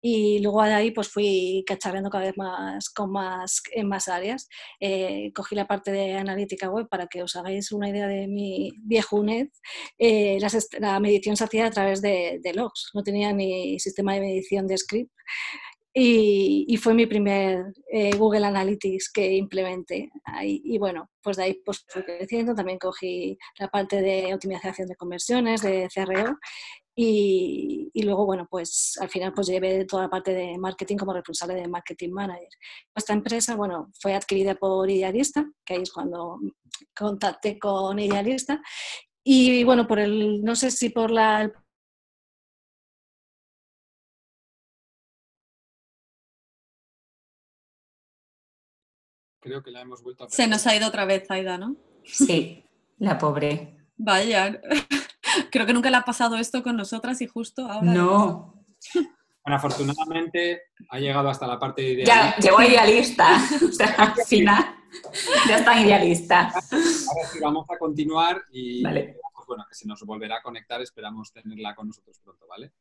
y luego de ahí pues fui cacharreando cada vez más, con más en más áreas. Eh, cogí la parte de analítica web para que os hagáis una idea de mi viejunez. Eh, la medición se hacía a través de, de, logs, no tenía ni sistema de medición de script y, fue mi primer eh, Google Analytics que implementé. Ahí, y bueno, pues de ahí pues fui creciendo, también cogí la parte de optimización de conversiones, de CRO y, y, luego, bueno, pues al final pues llevé toda la parte de marketing como responsable de marketing manager. Esta empresa, bueno, fue adquirida por Idealista, que ahí es cuando contacté con Idealista. Y bueno, por el, no sé si por la, Creo que la hemos vuelto a Se nos ha ido otra vez, Aida, ¿no? Sí, la pobre. Vaya, creo que nunca le ha pasado esto con nosotras y justo ahora. No. Bueno, afortunadamente ha llegado hasta la parte de Ya, llegó idealista. o sea, al final ya está idealista. Ahora sí, vamos a continuar y Vale. pues bueno, que se nos volverá a conectar, esperamos tenerla con nosotros pronto, ¿vale?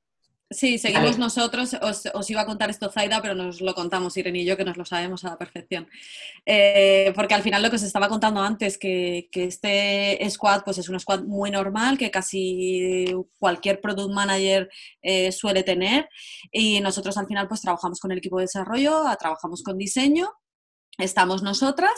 Sí, seguimos Vale. nosotros. Os, os iba a contar esto Zaida, pero nos lo contamos Irene y yo, que nos lo sabemos a la perfección. Eh, porque al final lo que os estaba contando antes, que, que este squad pues es un squad muy normal, que casi cualquier product manager eh, suele tener. Y nosotros al final pues trabajamos con el equipo de desarrollo, trabajamos con diseño. Estamos nosotras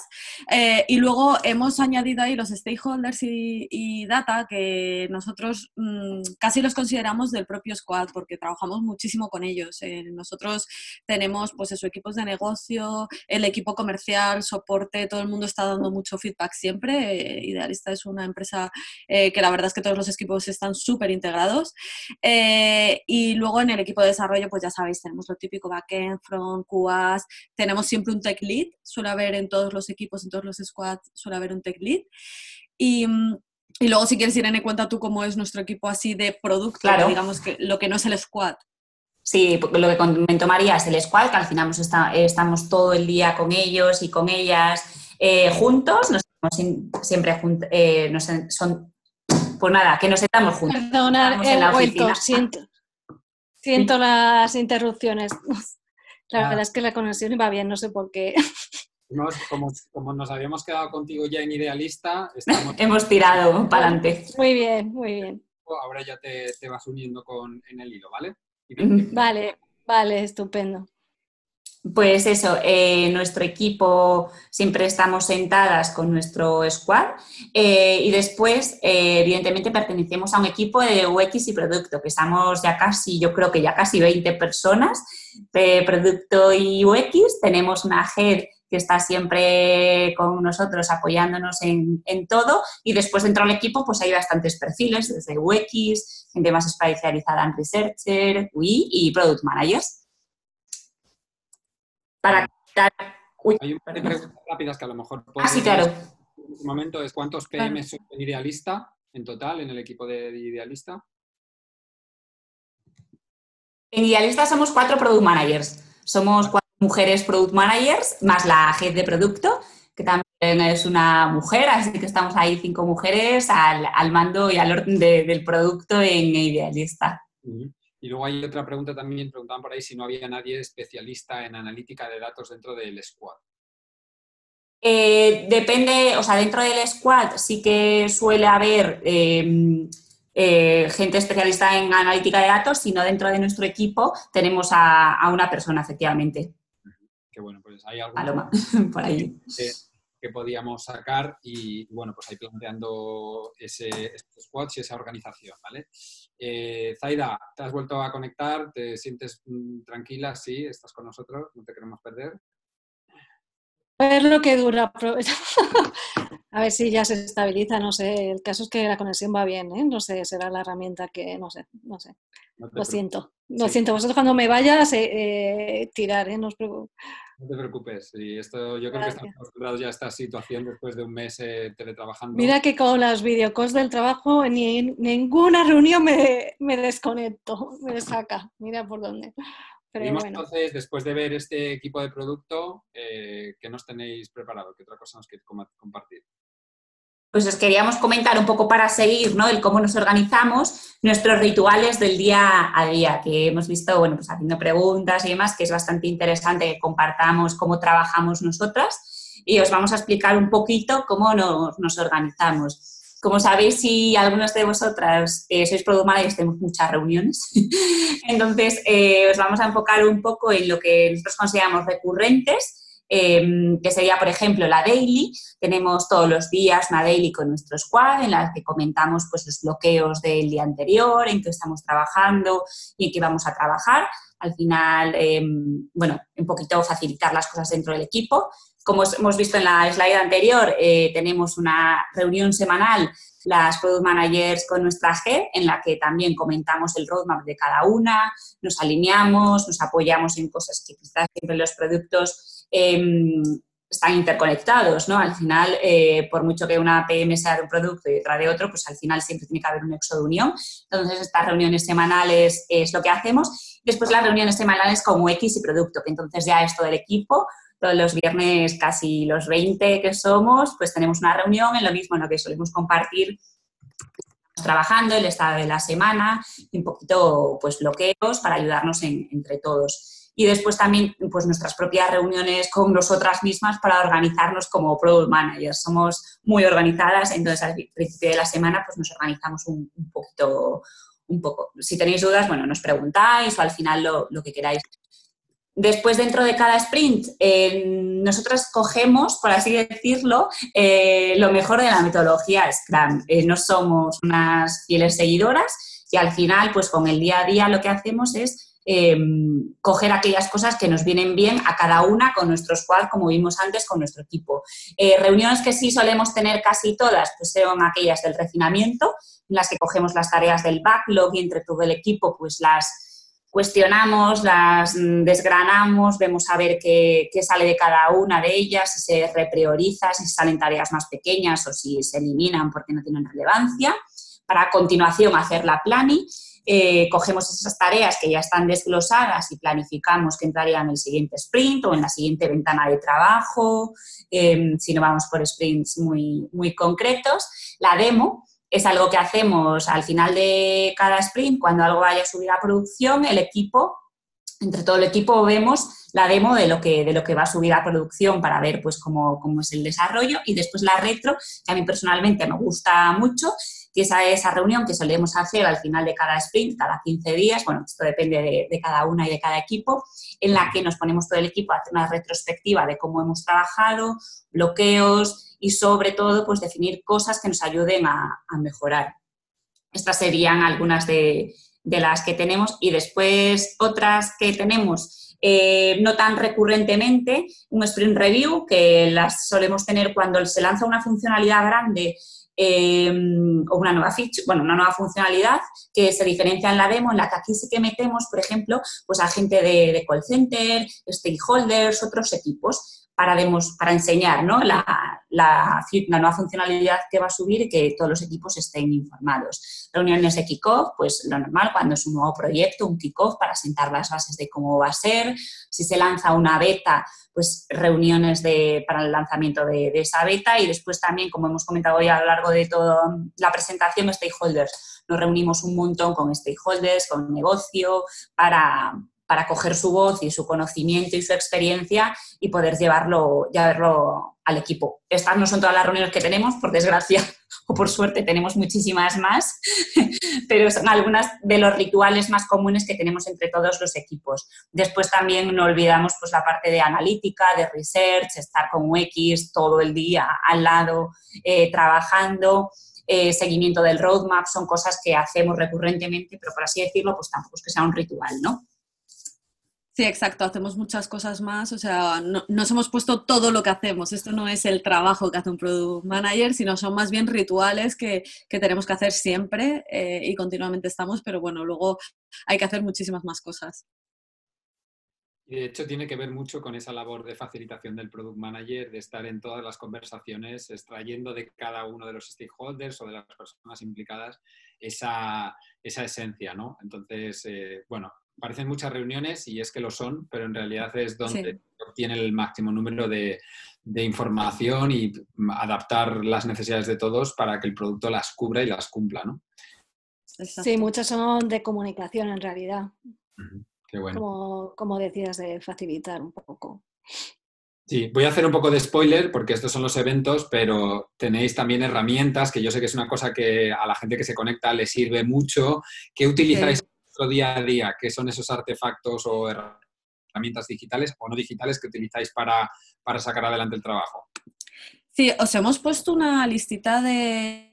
eh, y luego hemos añadido ahí los stakeholders y, data que nosotros mm, casi los consideramos del propio squad porque trabajamos muchísimo con ellos. Eh, nosotros tenemos pues eso, equipos de negocio, el equipo comercial, soporte, todo el mundo está dando mucho feedback siempre. Eh, Idealista es una empresa que la verdad es que todos los equipos están súper integrados. Y luego en el equipo de desarrollo, pues ya sabéis, tenemos lo típico backend, front, QAs, tenemos siempre un tech lead, suele haber en todos los equipos, en todos los squads, suele haber un tech lead. Y, y luego, si quieres, Irene, cuenta tú cómo es nuestro equipo así de producto, Claro. digamos que lo que no es el squad. Sí, porque lo que comentó María es el squad, que al final pues, está- estamos todo el día con ellos y con ellas eh, juntos, nos estamos in- siempre juntos, nos, en- son, pues nada, que nos sentamos juntos. Perdonar, la vuelto, oficina. siento, siento las interrupciones. La Ah. verdad es que la conexión iba bien, no sé por qué. Hemos- como, como nos habíamos quedado contigo ya en Idealista, estamos, Hemos tirado para adelante. Muy bien, muy bien. ahora ya te, te vas uniendo con, en el hilo, ¿vale? Y. Vale, vale, estupendo. Pues eso, eh, nuestro equipo siempre estamos sentadas con nuestro squad eh, y después, eh, evidentemente, pertenecemos a un equipo de UX y producto, que estamos ya casi, yo creo que ya casi 20 personas de producto y UX. Tenemos una head que está siempre con nosotros apoyándonos en, en todo y después dentro del equipo pues hay bastantes perfiles, desde UX, gente más especializada en Researcher, UI y Product Managers para quitar- Uy, Hay un par de preguntas rápidas que a lo mejor ah, sí, claro. en este momento es ¿cuántos PM son en Idealista en total en el equipo de Idealista? En Idealista somos cuatro product managers. Somos cuatro mujeres product managers, más la head de producto, que también es una mujer, así que estamos ahí cinco mujeres al, al mando y al orden de- del producto en Idealista. Y luego hay otra pregunta también, preguntaban por ahí si no había nadie especialista en analítica de datos dentro del squad. Eh, depende, o sea, dentro del squad sí que suele haber eh, eh, gente especialista en analítica de datos, sino dentro de nuestro equipo tenemos a, a una persona, efectivamente, Que bueno, pues hay algo Paloma, por ahí. Que, podíamos sacar y bueno, pues ahí planteando ese, estos y esa organización, ¿vale? Eh, Zaida, ¿te has vuelto a conectar? ¿Te sientes mm, tranquila? Sí, estás con nosotros, no te queremos perder. A ver lo que dura. A ver si ya se estabiliza, no sé. El caso es que la conexión va bien, ¿eh? No sé, será la herramienta que, no sé, no sé. No Lo siento. Lo Sí. siento. Vosotros cuando me vayas, eh, eh, tirar, ¿eh? No os preocupéis. no te preocupes. Y esto, yo creo que Gracias. estamos acostumbrados ya a esta situación después de un mes eh, teletrabajando. Mira que con las videocalls del trabajo ni en ninguna reunión me, me desconecto, me saca. Mira por dónde. Pero bueno. entonces, después de ver este equipo de producto, eh, ¿qué nos tenéis preparado? ¿Qué otra cosa nos queréis com- compartir? Pues os queríamos comentar un poco para seguir, ¿no? El cómo nos organizamos, nuestros rituales del día a día, que hemos visto, bueno, pues haciendo preguntas y demás, que es bastante interesante que compartamos cómo trabajamos nosotras y os vamos a explicar un poquito cómo nos, nos organizamos. Como sabéis, si algunos de vosotras eh, sois product tenemos muchas reuniones. Entonces, eh, os vamos a enfocar un poco en lo que nosotros consideramos recurrentes, em, que sería, por ejemplo, la daily. Tenemos todos los días una daily con nuestro squad en la que comentamos pues, los bloqueos del día anterior, en qué estamos trabajando y en qué vamos a trabajar. Al final, em, bueno, un poquito facilitar las cosas dentro del equipo. Como hemos visto en la slide anterior, eh, tenemos una reunión semanal, las Product Managers con nuestra G, en la que también comentamos el roadmap de cada una, nos alineamos, nos apoyamos en cosas que quizás siempre los productos em, están interconectados, ¿no? Al final, eh, por mucho que una PM sea de un producto y otra de otro, pues al final siempre tiene que haber un nexo de unión. Entonces, estas reuniones semanales es lo que hacemos. Después las reuniones semanales como X y producto, que entonces ya es todo el equipo, todos los viernes, casi los 20 que somos, pues tenemos una reunión en lo mismo en lo que solemos compartir trabajando, el estado de la semana un poquito pues bloqueos para ayudarnos entre todos. Y después también pues nuestras propias reuniones con nosotras mismas para organizarnos como product managers. Somos muy organizadas, entonces al principio de la semana pues nos organizamos un, poquito, un poco. Si tenéis dudas, bueno, nos preguntáis o al final lo, lo que queráis Después, dentro de cada sprint, eh, nosotros cogemos, por así decirlo, eh, lo mejor de la metodología Scrum. Eh, no somos unas fieles seguidoras y al final, pues con el día a día lo que hacemos es coger aquellas cosas que nos vienen bien a cada una con nuestro squad, como vimos antes, con nuestro equipo. reuniones que sí solemos tener casi todas, pues son aquellas del refinamiento, en las que cogemos las tareas del backlog y entre todo el equipo, pues las cuestionamos, las desgranamos, vemos a ver qué, sale de cada una de ellas, si se reprioriza, si salen tareas más pequeñas o si se eliminan porque no tienen relevancia, para a continuación hacer la planning. Eh, cogemos esas tareas que ya están desglosadas y planificamos que entrarían en el siguiente sprint o en la siguiente ventana de trabajo, eh, si no vamos por sprints muy, muy concretos. La demo, es algo que hacemos al final de cada sprint, cuando algo vaya a subir a producción, el equipo, entre todo el equipo vemos la demo de lo que, de lo que va a subir a producción para ver pues cómo, cómo es el desarrollo. Y después la retro, que a mí personalmente me gusta mucho, que esa, esa reunión que solemos hacer al final de cada sprint, cada 15 días, bueno, esto depende de, de, cada una y de cada equipo, en la que nos ponemos todo el equipo a hacer una retrospectiva de cómo hemos trabajado, bloqueos, y sobre todo pues definir cosas que nos ayuden a, mejorar. Estas serían algunas de, las que tenemos y después otras que tenemos eh, no tan recurrentemente, un sprint review que las solemos tener cuando se lanza una funcionalidad grande eh, o una nueva feature, bueno, una nueva funcionalidad que se diferencia en la demo, en la que aquí sí que metemos, por ejemplo, pues a gente de, de call center, stakeholders, otros equipos para, para enseñar ¿no? la, la, nueva funcionalidad que va a subir y que todos los equipos estén informados. Reuniones de kickoff, pues lo normal cuando es un nuevo proyecto, un kickoff para sentar las bases de cómo va a ser. Si se lanza una beta, pues reuniones de, para el lanzamiento de, de esa beta y después también, como hemos comentado hoy a lo largo de toda la presentación, stakeholders. Nos reunimos un montón con stakeholders, con negocio, para, para coger su voz y su conocimiento y su experiencia y poder llevarlo, llevarlo al equipo. Estas no son todas las reuniones que tenemos, por desgracia o por suerte tenemos muchísimas más, pero son algunas de los rituales más comunes que tenemos entre todos los equipos. Después también no olvidamos pues, la parte de analítica, de research, estar con UX todo el día al lado, eh, trabajando. Eh, seguimiento del roadmap, son cosas que hacemos recurrentemente, pero por así decirlo, pues tampoco es que sea un ritual, ¿no? Sí, exacto, hacemos muchas cosas más, o sea, no, nos hemos puesto todo lo que hacemos. Esto no es el trabajo que hace un product manager, sino son más bien rituales que, tenemos que hacer siempre eh, y continuamente estamos, pero bueno, luego hay que hacer muchísimas más cosas. Y de hecho tiene que ver mucho con esa labor de facilitación del product manager, de estar en todas las conversaciones, extrayendo de cada uno de los stakeholders o de las personas implicadas esa, esencia, ¿no? Entonces, eh, bueno, parecen muchas reuniones y es que lo son, pero en realidad es donde obtiene el máximo número de, información y adaptar las necesidades de todos para que el producto las cubra y las cumpla, ¿no? Sí, muchas son de comunicación en realidad. Qué bueno. Como, como decías, de facilitar un poco. Sí, voy a hacer un poco de spoiler porque estos son los eventos, pero tenéis también herramientas que yo sé que es una cosa que a la gente que se conecta le sirve mucho. ¿Qué utilizáis vuestro día a día? ¿Qué son esos artefactos o herramientas digitales o no digitales que utilizáis para, para sacar adelante el trabajo? Sí, os hemos puesto una listita de,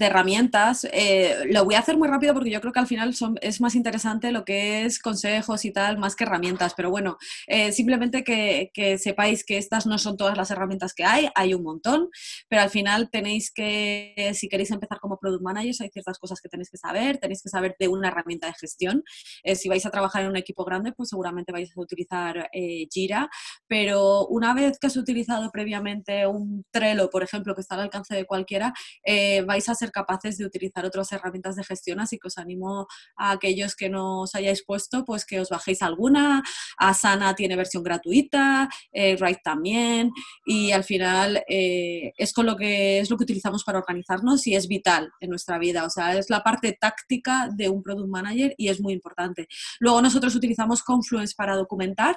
herramientas. Eh, lo voy a hacer muy rápido porque yo creo que al final es más interesante lo que es consejos y tal, más que herramientas. Pero bueno, eh, simplemente que, sepáis que estas no son todas las herramientas que hay, hay un montón, pero al final tenéis que, si queréis empezar como product managers, hay ciertas cosas que tenéis que saber. Tenéis que saber de una herramienta de gestión. Eh, si vais a trabajar en un equipo grande, pues seguramente vais a utilizar Jira, pero una vez que has utilizado previamente un un Trello, por ejemplo, que está al alcance de cualquiera, eh, vais a ser capaces de utilizar otras herramientas de gestión, así que os animo a aquellos que no os hayáis puesto, pues que os bajéis alguna. Asana tiene versión gratuita, eh, Write también, y al final eh, es con lo que es lo que utilizamos para organizarnos y es vital en nuestra vida. O sea, es la parte táctica de un product manager y es muy importante. Luego nosotros utilizamos Confluence para documentar,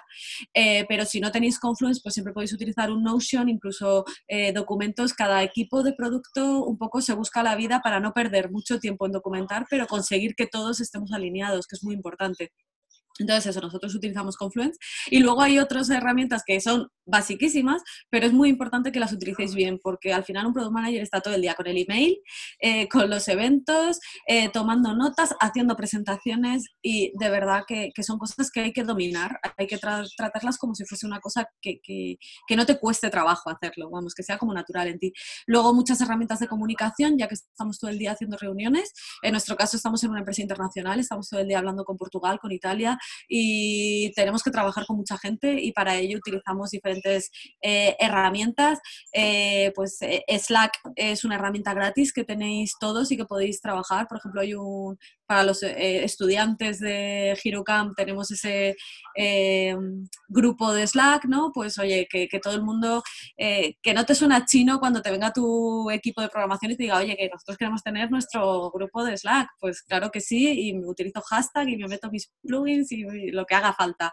pero si no tenéis Confluence, pues siempre podéis utilizar un Notion, incluso eh, documentos, cada equipo de producto un poco se busca la vida para no perder mucho tiempo en documentar, pero conseguir que todos estemos alineados, que es muy importante. Entonces, eso, nosotros utilizamos Confluence. Y luego hay otras herramientas que son basiquísimas, pero es muy importante que las utilicéis bien, porque al final un Product Manager está todo el día con el email, eh, con los eventos, eh, tomando notas, haciendo presentaciones y de verdad que, son cosas que hay que dominar, hay que tratarlas como si fuese una cosa que, no te cueste trabajo hacerlo, vamos, que sea como natural en ti. Luego muchas herramientas de comunicación, ya que estamos todo el día haciendo reuniones. En nuestro caso estamos en una empresa internacional, estamos todo el día hablando con Portugal, con Italia y tenemos que trabajar con mucha gente y para ello utilizamos diferentes eh, herramientas. Eh, pues eh, Slack es una herramienta gratis que tenéis todos y que podéis trabajar. Por ejemplo, hay un, para los estudiantes de HeroCamp tenemos ese grupo de Slack, ¿no? Pues oye, que, todo el mundo, que no te suena chino cuando te venga tu equipo de programación y te diga, oye, que nosotros queremos tener nuestro grupo de Slack. Pues claro que sí, y utilizo hashtag y me meto mis plugins y lo que haga falta.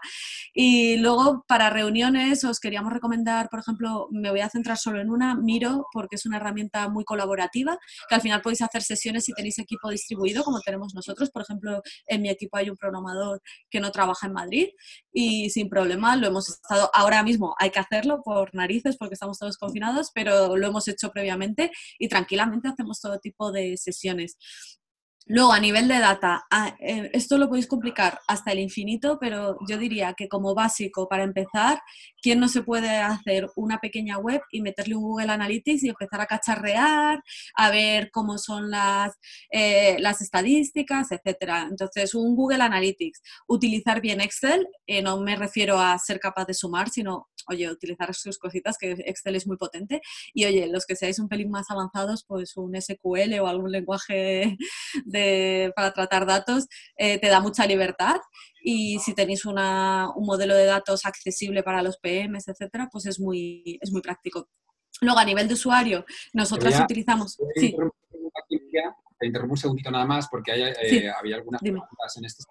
Y luego para reuniones os quería recomendar, por ejemplo, me voy a centrar solo en una, Miro, porque es una herramienta muy colaborativa, que al final podéis hacer sesiones si tenéis equipo distribuido, como tenemos nosotros. Por ejemplo, en mi equipo hay un programador que no trabaja en Madrid y sin problema lo hemos estado, ahora mismo hay que hacerlo por narices porque estamos todos confinados, pero lo hemos hecho previamente y tranquilamente hacemos todo tipo de sesiones. Luego, a nivel de data, ah, eh, esto lo podéis complicar hasta el infinito, pero yo diría que como básico, para empezar, ¿quién no se puede hacer una pequeña web y meterle un Google Analytics y empezar a cacharrear, a ver cómo son las, eh, las estadísticas, etcétera? Entonces, un Google Analytics, utilizar bien Excel, eh, no me refiero a ser capaz de sumar, sino oye, utilizar sus cositas, que Excel es muy potente. Y oye, los que seáis un pelín más avanzados, pues un SQL o algún lenguaje de, para tratar datos eh, te da mucha libertad. Y si tenéis una, un modelo de datos accesible para los PMs, etcétera, pues es muy, es muy práctico. Luego, a nivel de usuario, nosotros utilizamos. Sí. Te interrumpo un segundito nada más porque eh, había algunas preguntas en este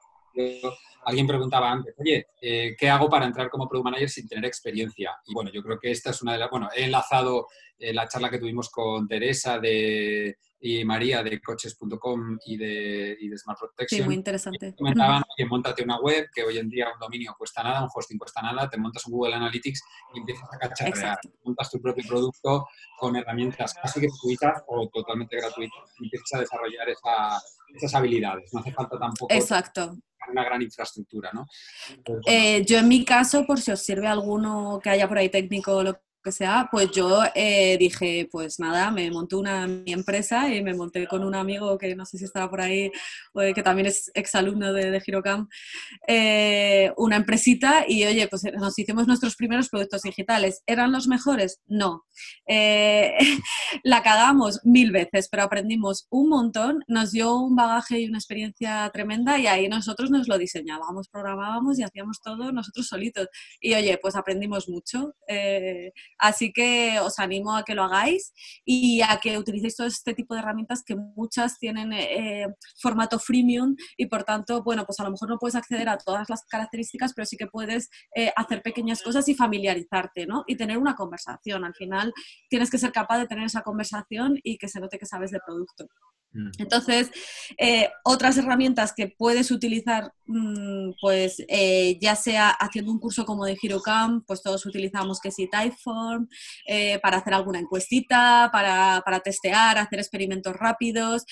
alguien preguntaba antes, oye, eh, ¿qué hago para entrar como Product Manager sin tener experiencia? Y bueno, yo creo que esta es una de las, bueno, he enlazado eh, la charla que tuvimos con Teresa de, y María de coches.com y de, y de Smart Protection. Sí, muy interesante. Comentaban que montate una web, que hoy en día un dominio cuesta nada, un hosting cuesta nada, te montas un Google Analytics y empiezas a cacharrear. Montas tu propio producto con herramientas casi gratuitas o totalmente gratuitas y empiezas a desarrollar esas habilidades. No hace falta tampoco Exacto una gran infraestructura, ¿no? Eh, yo en mi caso, por si os sirve alguno que haya por ahí técnico lo sea, pues yo eh, dije, pues nada, me monté una mi empresa y me monté con un amigo que no sé si estaba por ahí, que también es exalumno de, de Girocamp, eh, una empresita y oye, pues nos hicimos nuestros primeros productos digitales. ¿Eran los mejores? No. Eh, la cagamos mil veces, pero aprendimos un montón, nos dio un bagaje y una experiencia tremenda y ahí nosotros nos lo diseñábamos, programábamos y hacíamos todo nosotros solitos. Y oye, pues aprendimos mucho Así que os animo a que lo hagáis y a que utilicéis todo este tipo de herramientas que muchas tienen eh, formato freemium y por tanto, bueno, pues a lo mejor no puedes acceder a todas las características, pero sí que puedes eh, hacer pequeñas cosas y familiarizarte, ¿no? Y tener una conversación. Al final tienes que ser capaz de tener esa conversación y que se note que sabes de producto. Mm. Entonces, eh, otras herramientas que puedes utilizar, mm, pues eh, ya sea haciendo un curso como de HeroCamp, pues todos utilizamos que si Eh, para hacer alguna encuestita, para, para, testear, hacer experimentos rápidos.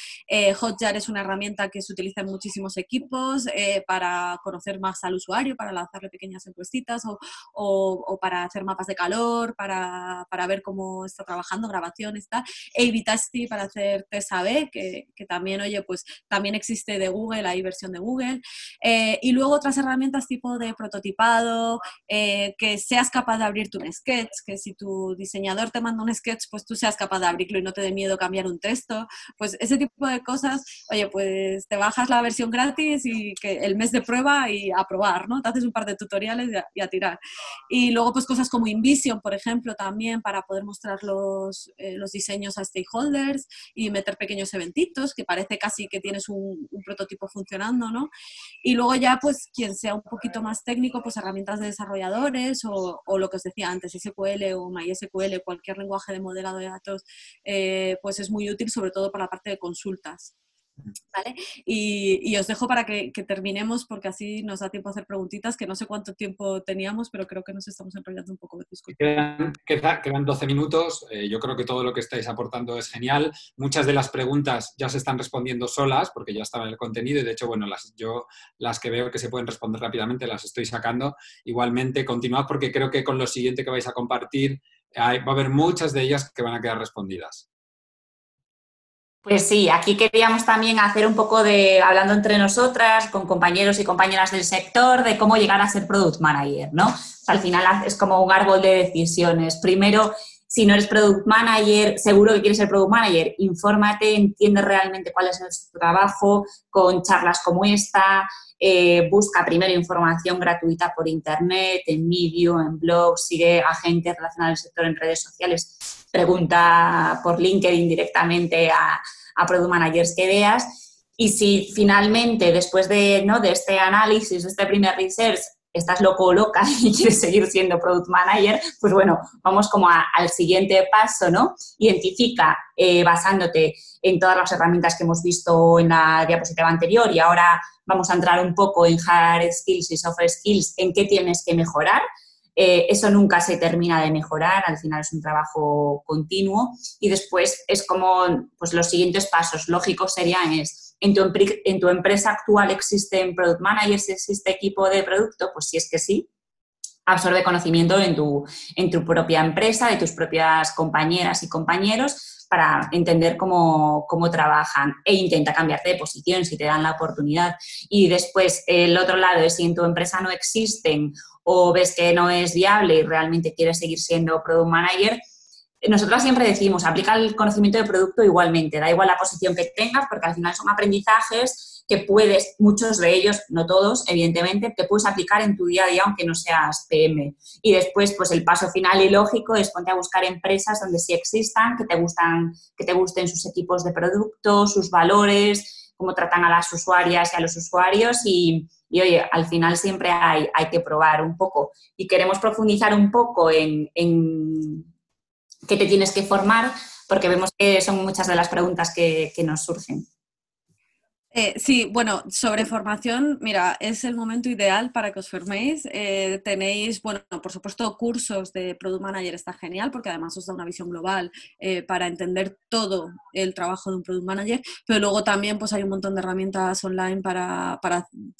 Hotjar es una herramienta que se utiliza en muchísimos equipos para conocer más al usuario, para lanzarle pequeñas encuestitas o, o, para hacer mapas de calor, para, para, ver cómo está trabajando, grabaciones, tal. A-B para hacer test que que, también, oye, pues también existe de Google, hay versión de Google. Eh, y luego otras herramientas tipo de prototipado, eh, que seas capaz de abrirte un sketch, que si tu diseñador te manda un sketch, pues tú seas capaz de abrirlo y no te dé miedo cambiar un texto. Pues ese tipo de cosas, oye, pues te bajas la versión gratis y que el mes de prueba y a probar, ¿no? Te haces un par de tutoriales y a, tirar. Y luego pues cosas como InVision, por ejemplo, también para poder mostrar los, eh, los diseños a stakeholders y meter pequeños eventos que parece casi que tienes un, prototipo funcionando, ¿no? Y luego ya, pues, quien sea un poquito más técnico, pues herramientas de desarrolladores o, lo que os decía antes, SQL o MySQL, cualquier lenguaje de modelado de datos, eh, pues es muy útil, sobre todo para la parte de consultas. Y, os dejo para que, terminemos porque así nos da tiempo a hacer preguntitas, que no sé cuánto tiempo teníamos, pero creo que nos estamos enrollando un poco. Quedan, quedan 12 minutos, eh, yo creo que todo lo que estáis aportando es genial. Muchas de las preguntas ya se están respondiendo solas porque ya estaba en el contenido y de hecho, bueno, las, yo las que veo que se pueden responder rápidamente las estoy sacando. Igualmente, continuad porque creo que con lo siguiente que vais a compartir va a haber muchas de ellas que van a quedar respondidas. Pues sí, aquí queríamos también hacer un poco de, hablando entre nosotras, con compañeros y compañeras del sector, de cómo llegar a ser product manager, ¿no? al final es como un árbol de decisiones. Primero, si no eres product manager, seguro que quieres ser product manager, infórmate, entiende realmente cuál es nuestro trabajo, con charlas como esta, eh, busca primero información gratuita por internet, en Medium, en blogs, sigue a gente relacionada al sector en redes sociales, pregunta por LinkedIn directamente a, a product managers que veas. Y si finalmente, después de, ¿no? de este análisis, de este primer research, estás loco o loca y quieres seguir siendo product manager, pues bueno, vamos como al siguiente paso, ¿no? Identifica, eh, basándote en todas las herramientas que hemos visto en la diapositiva anterior y ahora vamos a entrar un poco en hard skills y soft skills, en qué tienes que mejorar. Eh, eso nunca se termina de mejorar, al final es un trabajo continuo. Y después es como pues los siguientes pasos lógicos serían es ¿en tu, en tu empresa actual existen product managers, existe equipo de producto, pues si es que sí, absorbe conocimiento en tu, en tu propia empresa, de tus propias compañeras y compañeros para entender cómo, cómo, trabajan e intenta cambiarte de posición si te dan la oportunidad. Y después, el otro lado es si en tu empresa no existen o ves que no es viable y realmente quieres seguir siendo product manager, nosotros siempre decimos, aplica el conocimiento de producto igualmente, da igual la posición que tengas, porque al final son aprendizajes que puedes, muchos de ellos, no todos, evidentemente, que puedes aplicar en tu día a día aunque no seas PM. Y después, pues el paso final y lógico es ponte a buscar empresas donde sí existan, que te gustan, que te gusten sus equipos de producto, sus valores, cómo tratan a las usuarias y a los usuarios y, y oye, al final siempre hay, hay que probar un poco. Y queremos profundizar un poco en, en qué te tienes que formar, porque vemos que son muchas de las preguntas que, que nos surgen. Eh, sí, bueno, sobre formación, mira, es el momento ideal para que os forméis. Eh, tenéis, bueno, por supuesto, cursos de Product Manager, está genial porque además os da una visión global eh, para entender todo el trabajo de un Product Manager, pero luego también pues hay un montón de herramientas online para,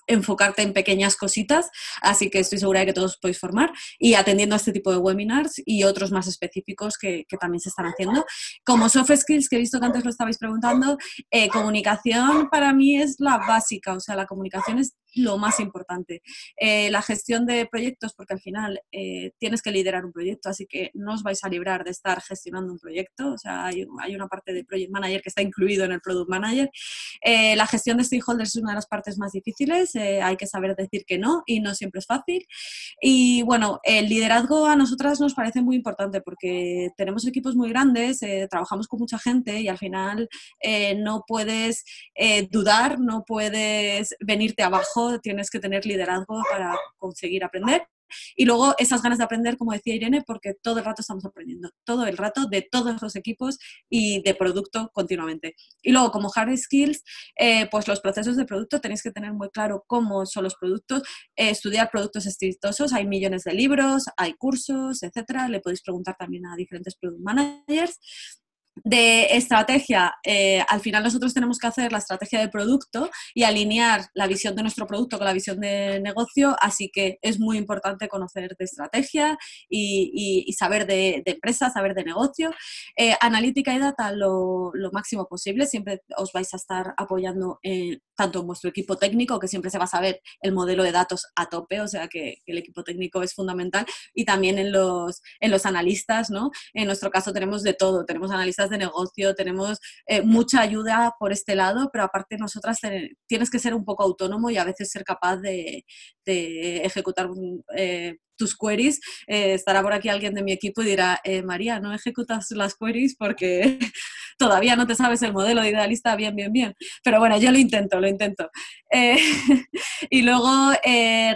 enfocarte en pequeñas cositas, así que estoy segura de que todos podéis formar y atendiendo a este tipo de webinars y otros más específicos que, que también se están haciendo. Como soft skills, que he visto que antes lo estabais preguntando, comunicación para mí es la básica, o sea, la comunicación es lo más importante. Eh, la gestión de proyectos, porque al final eh, tienes que liderar un proyecto, así que no os vais a librar de estar gestionando un proyecto. O sea, hay, una parte de Project Manager que está incluido en el Product Manager. Eh, la gestión de stakeholders es una de las partes más difíciles. hay que saber decir que no y no siempre es fácil. Y bueno, el liderazgo a nosotras nos parece muy importante porque tenemos equipos muy grandes, trabajamos con mucha gente y al final no puedes dudar, no puedes venirte abajo tienes que tener liderazgo para conseguir aprender. Y luego esas ganas de aprender, como decía Irene, porque todo el rato estamos aprendiendo, todo el rato de todos los equipos y de producto continuamente. Y luego, como hard skills, eh, pues los procesos de producto tenéis que tener muy claro cómo son los productos, eh, estudiar productos exitosos, hay millones de libros, hay cursos, etcétera. Le podéis preguntar también a diferentes product managers de estrategia, eh, al final nosotros tenemos que hacer la estrategia de producto y alinear la visión de nuestro producto con la visión de negocio, así que es muy importante conocer de estrategia y, saber de, empresa, saber de negocio. Eh, analítica y data lo, máximo posible, siempre os vais a estar apoyando tanto en vuestro equipo técnico, que siempre se va a saber el modelo de datos a tope, o sea que, el equipo técnico es fundamental, y también en los, en los analistas, ¿no? En nuestro caso tenemos de todo, tenemos analistas de negocio, tenemos eh, mucha ayuda por este lado, pero aparte nosotras tienes que ser un poco autónomo y a veces ser capaz de, ejecutar eh, tus queries. Eh, estará por aquí alguien de mi equipo y dirá, María, no ejecutas las queries porque todavía no te sabes el modelo de idealista bien, bien, bien. Pero bueno, yo lo intento, lo intento. y luego,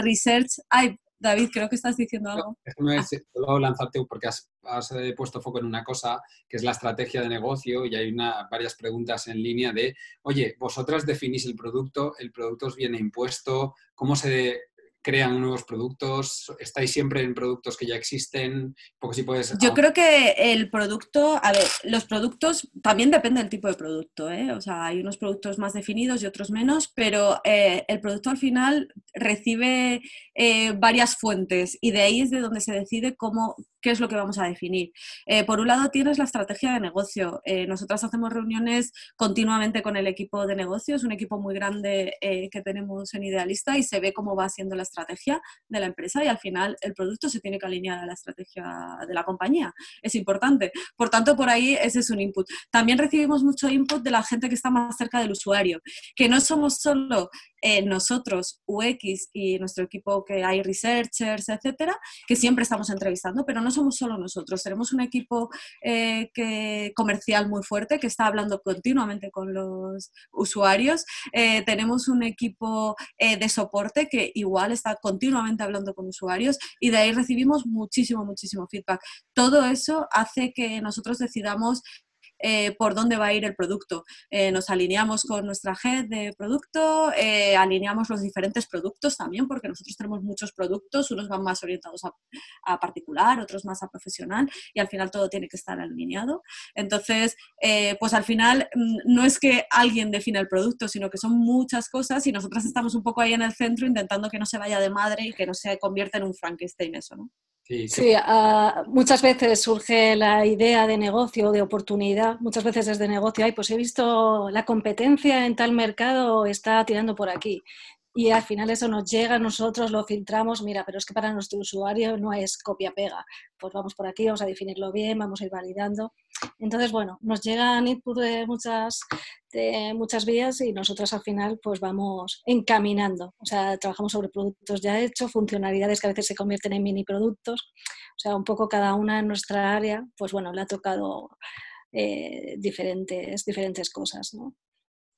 research, hay David, creo que estás diciendo algo. Déjame ah. lanzarte porque has, eh, puesto foco en una cosa que es la estrategia de negocio y hay una, varias preguntas en línea de, oye, vosotras definís el producto, el producto os viene impuesto, ¿cómo se crean nuevos productos? ¿Estáis siempre en productos que ya existen? Poco si puedes... Yo creo que el producto, a ver, los productos también depende del tipo de producto, ¿eh? O sea, hay unos productos más definidos y otros menos, pero eh, el producto al final recibe eh, varias fuentes y de ahí es de donde se decide cómo, qué es lo que vamos a definir. Eh, por un lado tienes la estrategia de negocio. Eh, nosotras hacemos reuniones continuamente con el equipo de negocio, es un equipo muy grande eh, que tenemos en Idealista y se ve cómo va siendo la estrategia de la empresa y al final el producto se tiene que alinear a la estrategia de la compañía. Es importante. Por tanto, por ahí ese es un input. También recibimos mucho input de la gente que está más cerca del usuario, que no somos solo nosotros, UX y nuestro equipo que hay researchers, etcétera, que siempre estamos entrevistando, pero no somos solo nosotros, tenemos un equipo eh, que, comercial muy fuerte que está hablando continuamente con los usuarios, eh, tenemos un equipo eh, de soporte que igual está continuamente hablando con usuarios y de ahí recibimos muchísimo, muchísimo feedback. Todo eso hace que nosotros decidamos eh, por dónde va a ir el producto. Eh, nos alineamos con nuestra head de producto, eh, alineamos los diferentes productos también, porque nosotros tenemos muchos productos, unos van más orientados a, particular, otros más a profesional, y al final todo tiene que estar alineado. Entonces, pues al final mm, no es que alguien defina el producto, sino que son muchas cosas y nosotras estamos un poco ahí en el centro intentando que no se vaya de madre y que no se convierta en un Frankenstein eso, ¿no? Sí, ah, muchas veces surge la idea de negocio, de oportunidad, muchas veces desde negocio, ay, pues he visto la competencia en tal mercado está tirando por aquí. Y al final eso nos llega, nosotros lo filtramos, mira, pero es que para nuestro usuario no es copia-pega. Pues vamos por aquí, vamos a definirlo bien, vamos a ir validando. Entonces, bueno, nos llegan input de muchas, de muchas vías y nosotros al final pues vamos encaminando. O sea, trabajamos sobre productos ya hechos, funcionalidades que a veces se convierten en mini productos. O sea, un poco cada una en nuestra área, pues bueno, le ha tocado eh, diferentes, diferentes cosas, ¿no?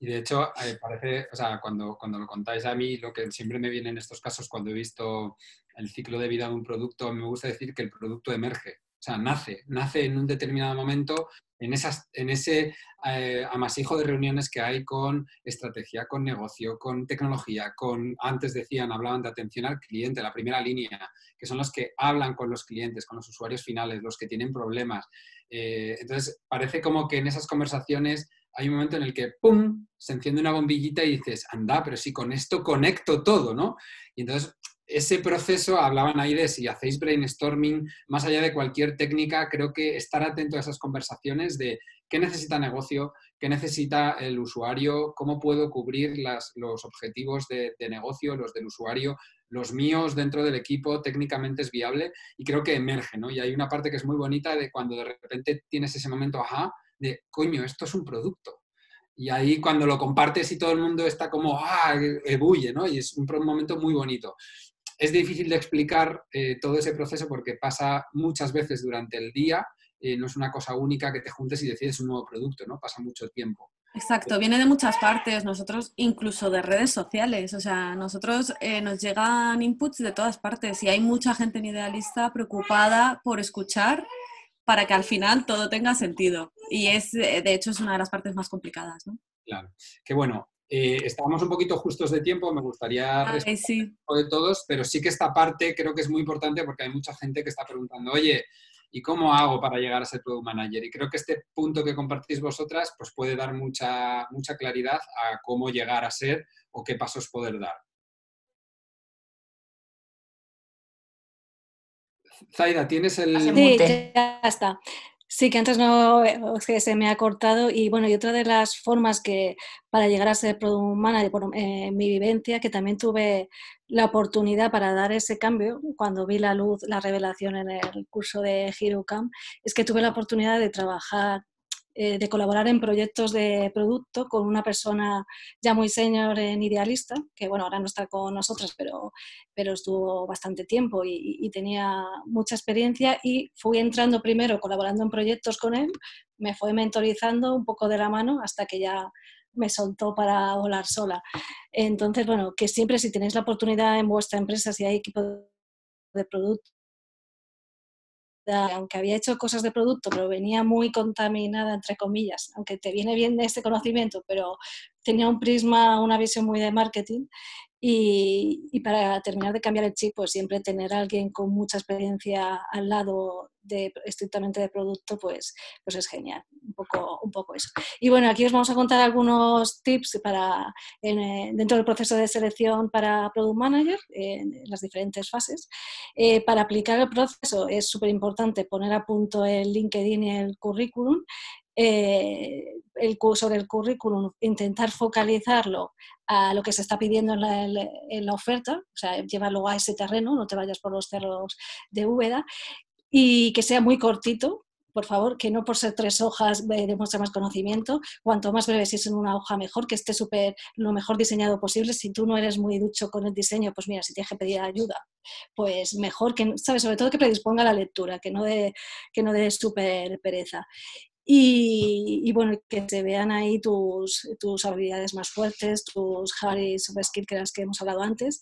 Y de hecho, eh, parece, o sea, cuando, cuando lo contáis a mí, lo que siempre me viene en estos casos cuando he visto el ciclo de vida de un producto, me gusta decir que el producto emerge. O sea, nace, nace en un determinado momento en, esas, en ese eh, amasijo de reuniones que hay con estrategia, con negocio, con tecnología, con, antes decían, hablaban de atención al cliente, la primera línea, que son los que hablan con los clientes, con los usuarios finales, los que tienen problemas. Eh, entonces, parece como que en esas conversaciones hay un momento en el que, ¡pum!, se enciende una bombillita y dices, anda, pero si con esto conecto todo, ¿no? Y entonces, ese proceso, hablaban ahí de si hacéis brainstorming, más allá de cualquier técnica, creo que estar atento a esas conversaciones de qué necesita negocio, qué necesita el usuario, cómo puedo cubrir los objetivos de, negocio, los del usuario, los míos dentro del equipo, técnicamente es viable y creo que emerge, ¿no? Y hay una parte que es muy bonita de cuando de repente tienes ese momento, ajá, de, coño, esto es un producto. Y ahí cuando lo compartes y todo el mundo está como, ah, ebulle, ¿no? Y es un momento muy bonito. Es difícil de explicar eh, todo ese proceso porque pasa muchas veces durante el día eh, no es una cosa única que te juntes y decides un nuevo producto, ¿no? Pasa mucho tiempo. Exacto, viene de muchas partes, nosotros incluso de redes sociales, o sea, nosotros eh, nos llegan inputs de todas partes y hay mucha gente en idealista preocupada por escuchar para que al final todo tenga sentido y es, de hecho, es una de las partes más complicadas, ¿no? Claro, que bueno, eh, estábamos un poquito justos de tiempo, me gustaría responder sí. de todos, pero sí que esta parte creo que es muy importante porque hay mucha gente que está preguntando, oye, ¿Y cómo hago para llegar a ser Product Manager? Y creo que este punto que compartís vosotras pues puede dar mucha, mucha claridad a cómo llegar a ser o qué pasos poder dar. Zaida, ¿tienes el...? Sí, ya está. Sí, que antes no, que se me ha cortado y bueno, y otra de las formas que para llegar a ser product manager, por eh, mi vivencia, que también tuve la oportunidad para dar ese cambio cuando vi la luz, la revelación en el curso de HeroCamp, es que tuve la oportunidad de trabajar eh, de colaborar en proyectos de producto con una persona ya muy senior en Idealista, que bueno, ahora no está con nosotros, pero, pero estuvo bastante tiempo y, y, tenía mucha experiencia y fui entrando primero colaborando en proyectos con él, me fue mentorizando un poco de la mano hasta que ya me soltó para volar sola. Entonces, bueno, que siempre si tenéis la oportunidad en vuestra empresa, si hay equipo de producto, aunque había hecho cosas de producto, pero venía muy contaminada, entre comillas, aunque te viene bien ese conocimiento, pero tenía un prisma, una visión muy de marketing. Y, para terminar de cambiar el chip, pues siempre tener a alguien con mucha experiencia al lado de, estrictamente de producto, pues, pues es genial. Un poco, un poco eso. Y bueno, aquí os vamos a contar algunos tips para, eh, dentro del proceso de selección para Product Manager, en las diferentes fases. Eh, para aplicar el proceso es súper importante poner a punto el LinkedIn y el currículum eh, el, sobre el currículum, intentar focalizarlo a lo que se está pidiendo en la, oferta, o sea, llevarlo a ese terreno, no te vayas por los cerros de Úbeda, y que sea muy cortito, por favor, que no por ser tres hojas demuestre más conocimiento, cuanto más breve si es en una hoja mejor, que esté súper lo mejor diseñado posible. Si tú no eres muy ducho con el diseño, pues mira, si tienes que pedir ayuda, pues mejor que, ¿sabes? Sobre todo que predisponga la lectura, que no dé que no de súper pereza. Y, bueno, que se vean ahí tus, tus habilidades más fuertes, tus hard y skills que las que hemos hablado antes.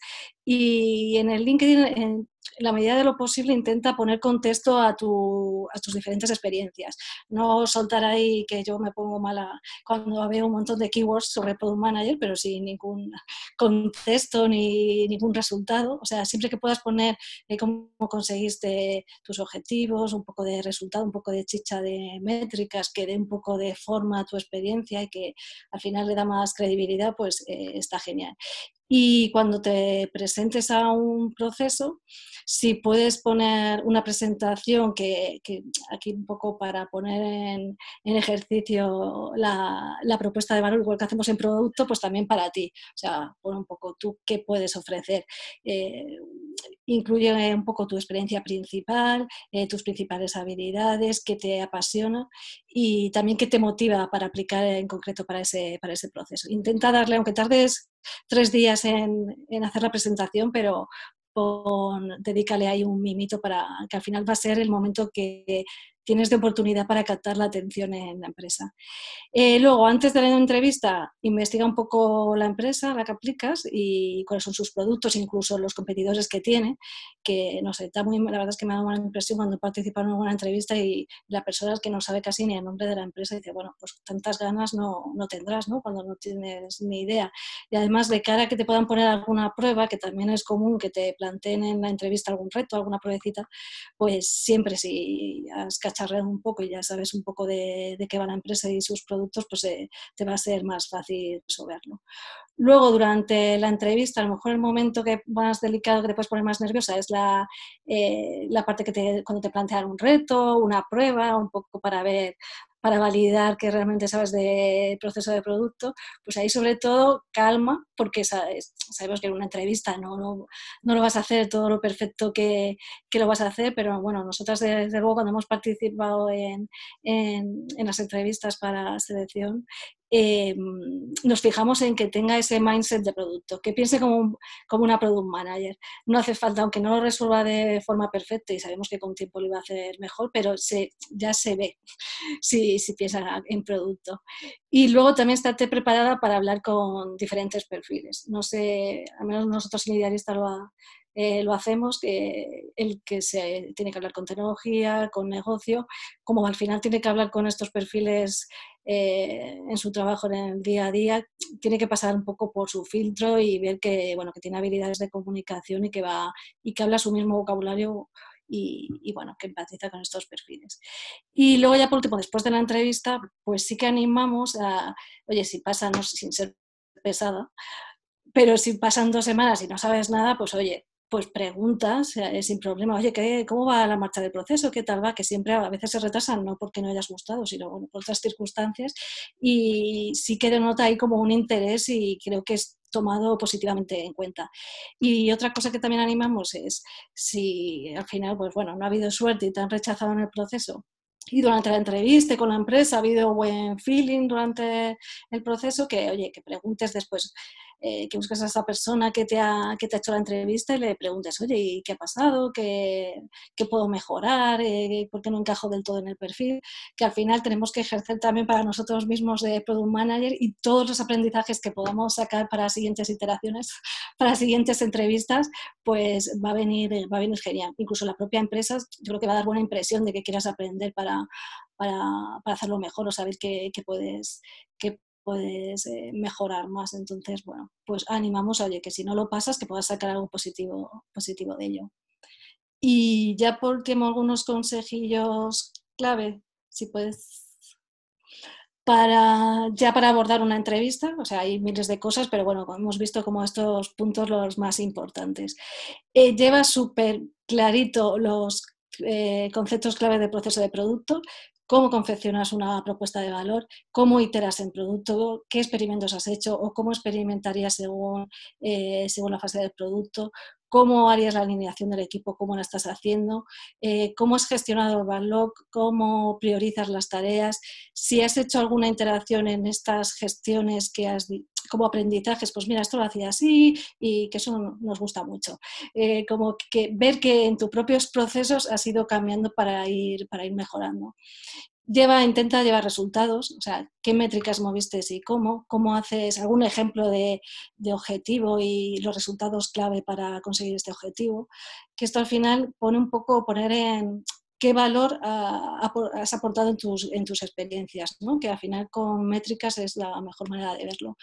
Y en el LinkedIn, en la medida de lo posible, intenta poner contexto a, tu, a tus diferentes experiencias. No soltar ahí que yo me pongo mala cuando veo un montón de keywords sobre Product Manager, pero sin ningún contexto ni ningún resultado. O sea, siempre que puedas poner eh, cómo conseguiste tus objetivos, un poco de resultado, un poco de chicha de métricas, que dé un poco de forma a tu experiencia y que al final le da más credibilidad, pues eh, está genial. Y cuando te presentes a un proceso, si puedes poner una presentación que, aquí un poco para poner en, ejercicio la, propuesta de valor, igual que hacemos en producto, pues también para ti. O sea, pon un poco tú qué puedes ofrecer. Eh, incluye un poco tu experiencia principal, eh, tus principales habilidades, qué te apasiona y también qué te motiva para aplicar en concreto para ese, para ese proceso. Intenta darle, aunque tardes tres días en, en hacer la presentación, pero dedícale ahí un mimito para que al final va a ser el momento que tienes de oportunidad para captar la atención en la empresa. Eh, luego, antes de la entrevista, investiga un poco la empresa la que aplicas y cuáles son sus productos, incluso los competidores que tiene, que no sé, está muy, la verdad es que me dado una impresión cuando participo en una entrevista y la persona es que no sabe casi ni el nombre de la empresa dice, bueno, pues tantas ganas no, no tendrás, ¿no? Cuando no tienes ni idea. Y además, de cara a que te puedan poner alguna prueba, que también es común que te planteen en la entrevista algún reto, alguna pruebecita, pues siempre si has cachado un poco y ya sabes un poco de, qué va la empresa y sus productos, pues eh, te va a ser más fácil resolverlo. Luego, durante la entrevista, a lo mejor el momento que más delicado que te puedes poner más nerviosa es la, eh, la parte que te, cuando te plantean un reto, una prueba, un poco para ver para validar que realmente sabes de proceso de producto, pues ahí sobre todo calma, porque sabemos que en una entrevista no, no, no, lo vas a hacer todo lo perfecto que, que, lo vas a hacer, pero bueno, nosotras desde luego cuando hemos participado en, en, en las entrevistas para selección, eh, nos fijamos en que tenga ese mindset de producto, que piense como, como, una product manager. No hace falta, aunque no lo resuelva de forma perfecta y sabemos que con tiempo lo iba a hacer mejor, pero se, ya se ve si, si piensa en producto. Y luego también estate preparada para hablar con diferentes perfiles. No sé, al menos nosotros en Idealista lo, ha, eh, lo hacemos, que el que se tiene que hablar con tecnología, con negocio, como al final tiene que hablar con estos perfiles eh, en su trabajo en el día a día, tiene que pasar un poco por su filtro y ver que, bueno, que tiene habilidades de comunicación y que, va, y que habla su mismo vocabulario y, bueno, que empatiza con estos perfiles. Y luego ya por último, después de la entrevista, pues sí que animamos a, oye, si pasa, sin ser pesada, pero si pasan dos semanas y no sabes nada, pues oye, pues preguntas eh, sin problema, oye, ¿qué, ¿cómo va la marcha del proceso? ¿Qué tal va? Que siempre a veces se retrasan, no porque no hayas gustado, sino por otras circunstancias. Y sí que denota ahí como un interés y creo que es tomado positivamente en cuenta. Y otra cosa que también animamos es si al final, pues bueno, no ha habido suerte y te han rechazado en el proceso, y durante la entrevista con la empresa ha habido buen feeling durante el proceso, que oye, que preguntes después, eh, que busques a esa persona que te, ha, que te ha hecho la entrevista y le preguntes, oye, ¿y qué ha pasado? ¿Qué, qué puedo mejorar? Eh, ¿Por qué no encajo del todo en el perfil? Que al final tenemos que ejercer también para nosotros mismos de Product Manager y todos los aprendizajes que podamos sacar para siguientes iteraciones, para siguientes entrevistas, pues va a venir, va a venir genial. Incluso la propia empresa yo creo que va a dar buena impresión de que quieras aprender para, para, para hacerlo mejor o saber qué, qué puedes, qué puedes eh, mejorar más. Entonces, bueno, pues animamos, oye, que si no lo pasas, que puedas sacar algo positivo, positivo de ello. Y ya por último, algunos consejillos clave, si puedes, para, ya para abordar una entrevista, o sea, hay miles de cosas, pero bueno, hemos visto como estos puntos los más importantes. Eh, lleva súper clarito los eh, conceptos clave de proceso de producto, cómo confeccionas una propuesta de valor, cómo iteras en producto, qué experimentos has hecho o cómo experimentarías según, eh, según la fase del producto, cómo harías la alineación del equipo, cómo la estás haciendo, eh, cómo has gestionado el backlog, cómo priorizas las tareas, si has hecho alguna interacción en estas gestiones que has como aprendizajes, pues mira, esto lo hacía así y que eso nos gusta mucho. Eh, como que ver que en tus propios procesos has ido cambiando para ir, para ir mejorando lleva, intenta llevar resultados, o sea, qué métricas moviste y cómo, cómo haces algún ejemplo de, objetivo y los resultados clave para conseguir este objetivo, que esto al final pone un poco, poner en qué valor has aportado en tus, en tus experiencias, ¿no? que al final con métricas es la mejor manera de verlo.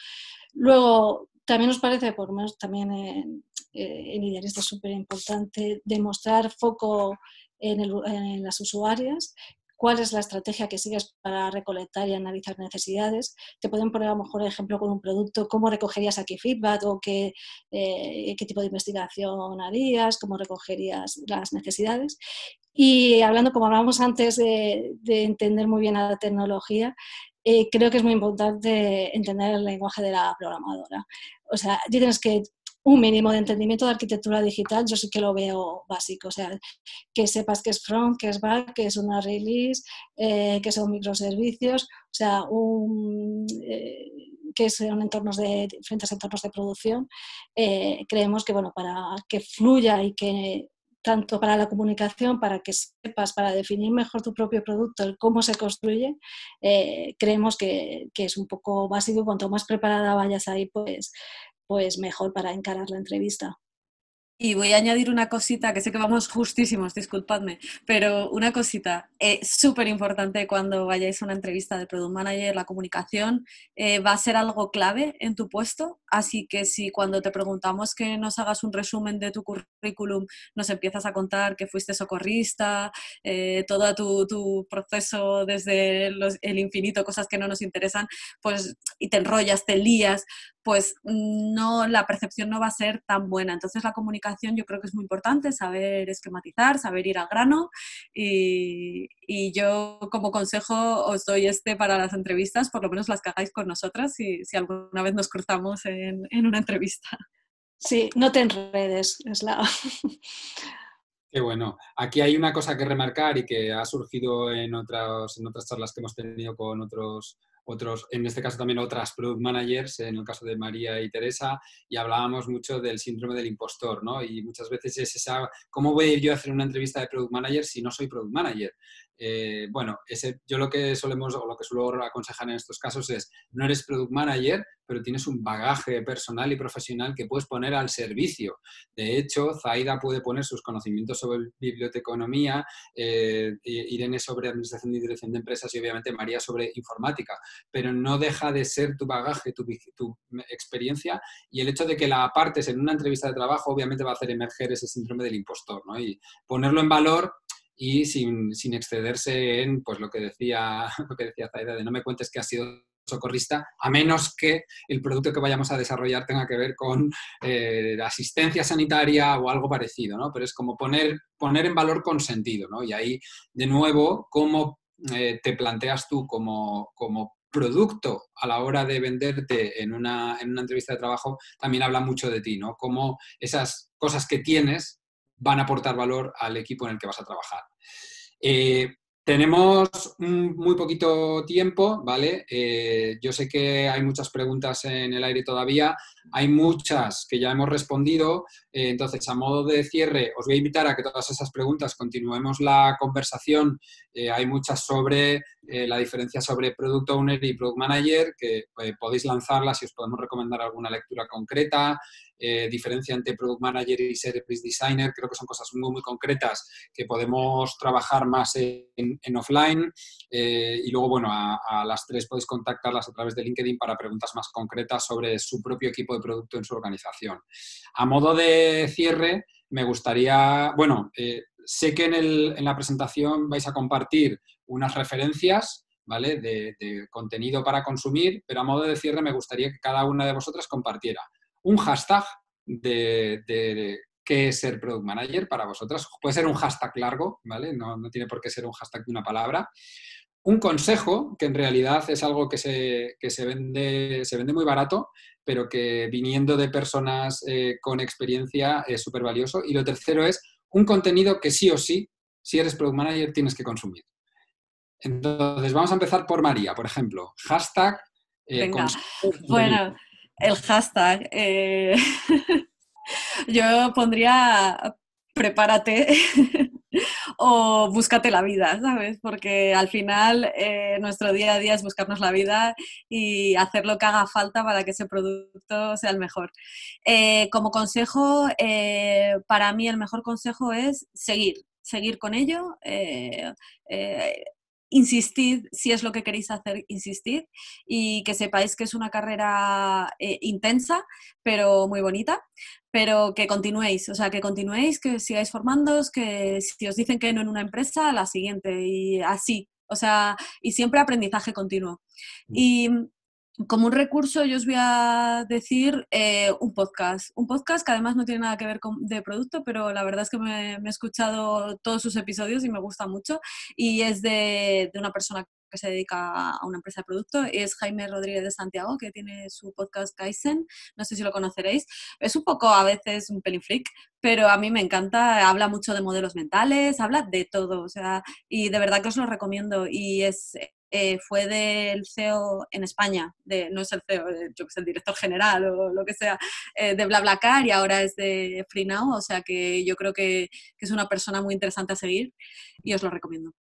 Luego, también nos parece, por lo menos también en, eh, en Idealista súper importante, demostrar foco en, en, las usuarias cuál es la estrategia que sigues para recolectar y analizar necesidades. Te pueden poner a lo mejor ejemplo con un producto, cómo recogerías aquí feedback o qué, eh, qué tipo de investigación harías, cómo recogerías las necesidades. Y hablando, como hablábamos antes, de, entender muy bien la tecnología, eh, creo que es muy importante entender el lenguaje de la programadora. O sea, tienes que un mínimo de entendimiento de arquitectura digital, yo sí que lo veo básico, o sea, que sepas qué es front, qué es back, qué es una release, eh, qué son microservicios, o sea, un, eh, son entornos de diferentes entornos de producción. Eh, creemos que, bueno, para que fluya y que tanto para la comunicación, para que sepas, para definir mejor tu propio producto, el cómo se construye, creemos que, que, es un poco básico. Cuanto más preparada vayas ahí, pues pues mejor para encarar la entrevista. Y voy a añadir una cosita, que sé que vamos justísimos, disculpadme, pero una cosita, es eh, súper importante cuando vayáis a una entrevista de Product Manager, la comunicación eh, va a ser algo clave en tu puesto, así que si cuando te preguntamos que nos hagas un resumen de tu currículum, nos empiezas a contar que fuiste socorrista, eh, todo tu, tu, proceso desde el infinito, cosas que no nos interesan, pues y te enrollas, te lías, pues no, la percepción no va a ser tan buena. Entonces la comunicación yo creo que es muy importante, saber esquematizar, saber ir al grano y, yo como consejo os doy este para las entrevistas, por lo menos las que hagáis con nosotras si, si alguna vez nos cruzamos en, en una entrevista. Sí, no te enredes, es la... Qué bueno. Aquí hay una cosa que remarcar y que ha surgido en otras, en otras charlas que hemos tenido con otros, otros, en este caso también otras product managers, en el caso de María y Teresa, y hablábamos mucho del síndrome del impostor, ¿no? Y muchas veces es esa, ¿cómo voy yo a hacer una entrevista de product manager si no soy product manager? Eh, bueno, ese, yo lo que solemos o lo que suelo aconsejar en estos casos es, no eres product manager, pero tienes un bagaje personal y profesional que puedes poner al servicio. De hecho, Zaida puede poner sus conocimientos sobre biblioteconomía, eh, Irene sobre administración y dirección de empresas y obviamente María sobre informática, pero no deja de ser tu bagaje, tu, tu experiencia y el hecho de que la apartes en una entrevista de trabajo obviamente va a hacer emerger ese síndrome del impostor, ¿no? Y ponerlo en valor y sin, sin, excederse en pues lo que decía lo que decía Zaida de no me cuentes que has sido socorrista, a menos que el producto que vayamos a desarrollar tenga que ver con eh, asistencia sanitaria o algo parecido, ¿no? Pero es como poner, poner en valor con sentido, ¿no? Y ahí, de nuevo, cómo eh, te planteas tú como, como producto a la hora de venderte en una, en una entrevista de trabajo también habla mucho de ti, ¿no? Cómo esas cosas que tienes van a aportar valor al equipo en el que vas a trabajar. Eh, tenemos muy poquito tiempo, ¿vale? Eh, yo sé que hay muchas preguntas en el aire todavía, hay muchas que ya hemos respondido, eh, entonces a modo de cierre os voy a invitar a que todas esas preguntas continuemos la conversación. hay muchas sobre la diferencia sobre Product Owner y Product Manager, que podéis lanzarlas y os podemos recomendar alguna lectura concreta. Eh, diferencia entre Product Manager y Service Designer. Creo que son cosas muy, muy concretas que podemos trabajar más en, offline. Eh, y luego, bueno, a, las tres podéis contactarlas a través de LinkedIn para preguntas más concretas sobre su propio equipo de producto en su organización. A modo de cierre, me gustaría, bueno, eh, sé que en, la presentación vais a compartir unas referencias ¿vale? De, de, contenido para consumir, pero a modo de cierre me gustaría que cada una de vosotras compartiera un hashtag de, qué es ser product manager para vosotras. Puede ser un hashtag largo, ¿vale? No, tiene por qué ser un hashtag de una palabra. Un consejo, que en realidad es algo que se, se, vende, se vende muy barato, pero que viniendo de personas eh, con experiencia es súper valioso. Y lo tercero es un contenido que sí o sí, si eres product manager, tienes que consumir. Entonces, vamos a empezar por María, por ejemplo. Hashtag. Eh, bueno, el hashtag. Eh, yo pondría prepárate o búscate la vida, ¿sabes? Porque al final eh, nuestro día a día es buscarnos la vida y hacer lo que haga falta para que ese producto sea el mejor. Eh, como consejo, para mí el mejor consejo es seguir, seguir con ello insistid si es lo que queréis hacer, insistid y que sepáis que es una carrera eh, intensa, pero muy bonita, pero que continuéis, o sea, que continuéis, que sigáis formándoos, que si os dicen que no en una empresa, la siguiente y así, o sea, y siempre aprendizaje continuo. Mm. Y como un recurso, yo os voy a decir eh, un podcast. Un podcast que además no tiene nada que ver con de producto, pero la verdad es que me, he escuchado todos sus episodios y me gusta mucho. Y es de, de, una persona que se dedica a una empresa de producto. Es Jaime Rodríguez de Santiago, que tiene su podcast Kaizen. No sé si lo conoceréis. Es un poco a veces un pelín freak, pero a mí me encanta. Habla mucho de modelos mentales, habla de todo. O sea, y de verdad que os lo recomiendo. Y es eh, fue del CEO en España, de, no es el CEO, eh, yo que sé, el director general o lo que sea, eh, de BlaBlaCar y ahora es de FreeNow, o sea que yo creo que, que es una persona muy interesante a seguir y os lo recomiendo.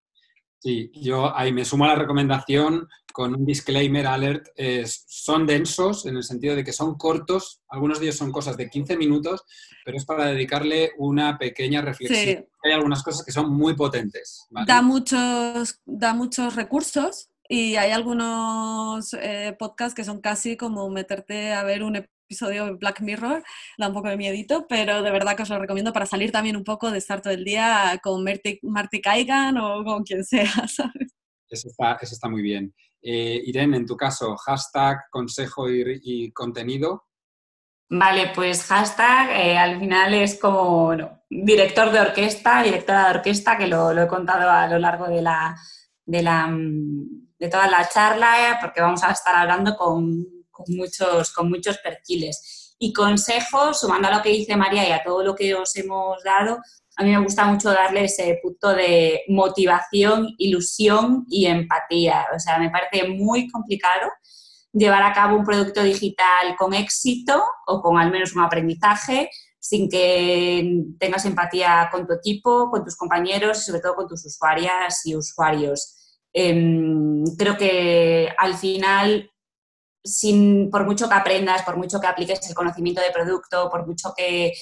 Sí, yo ahí me sumo a la recomendación con un disclaimer alert. son densos en el sentido de que son cortos, algunos de ellos son cosas de 15 minutos, pero es para dedicarle una pequeña reflexión. Hay algunas cosas que son muy potentes. Da, muchos, da muchos recursos y hay algunos eh, podcasts que son casi como meterte a ver un episodio de Black Mirror, da un poco de miedito, pero de verdad que os lo recomiendo para salir también un poco de estar todo el día con Marty, Marty Kaigan o con quien sea, ¿sabes? Eso está, eso está muy bien. Eh, Irene, en tu caso, hashtag, consejo y, contenido. Vale, pues hashtag eh, al final es como director de orquesta, directora de orquesta, que lo, he contado a lo largo de la, de, la, de toda la charla, porque vamos a estar hablando con, muchos, con muchos perfiles. Y consejos, sumando a lo que dice María y a todo lo que os hemos dado, a mí me gusta mucho darle ese punto de motivación, ilusión y empatía. O sea, me parece muy complicado llevar a cabo un producto digital con éxito o con al menos un aprendizaje sin que tengas empatía con tu equipo, con tus compañeros y sobre todo con tus usuarias y usuarios. Em, creo que al final, sin, por mucho que aprendas, por mucho que apliques el conocimiento de producto, por mucho que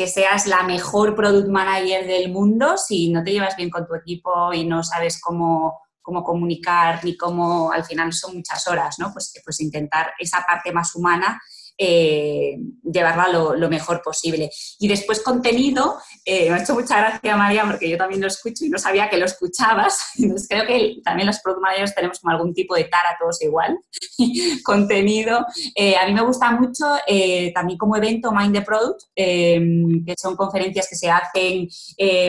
que seas la mejor product manager del mundo si no te llevas bien con tu equipo y no sabes cómo, cómo comunicar ni cómo, al final son muchas horas, ¿no? Pues, pues intentar esa parte más humana eh, llevarla lo, mejor posible. Y después contenido, eh, me ha hecho mucha gracia María porque yo también lo escucho y no sabía que lo escuchabas, entonces creo que también los product managers tenemos como algún tipo de tara todos igual. contenido, eh, a mí me gusta mucho también como evento Mind the Product, que son conferencias que se hacen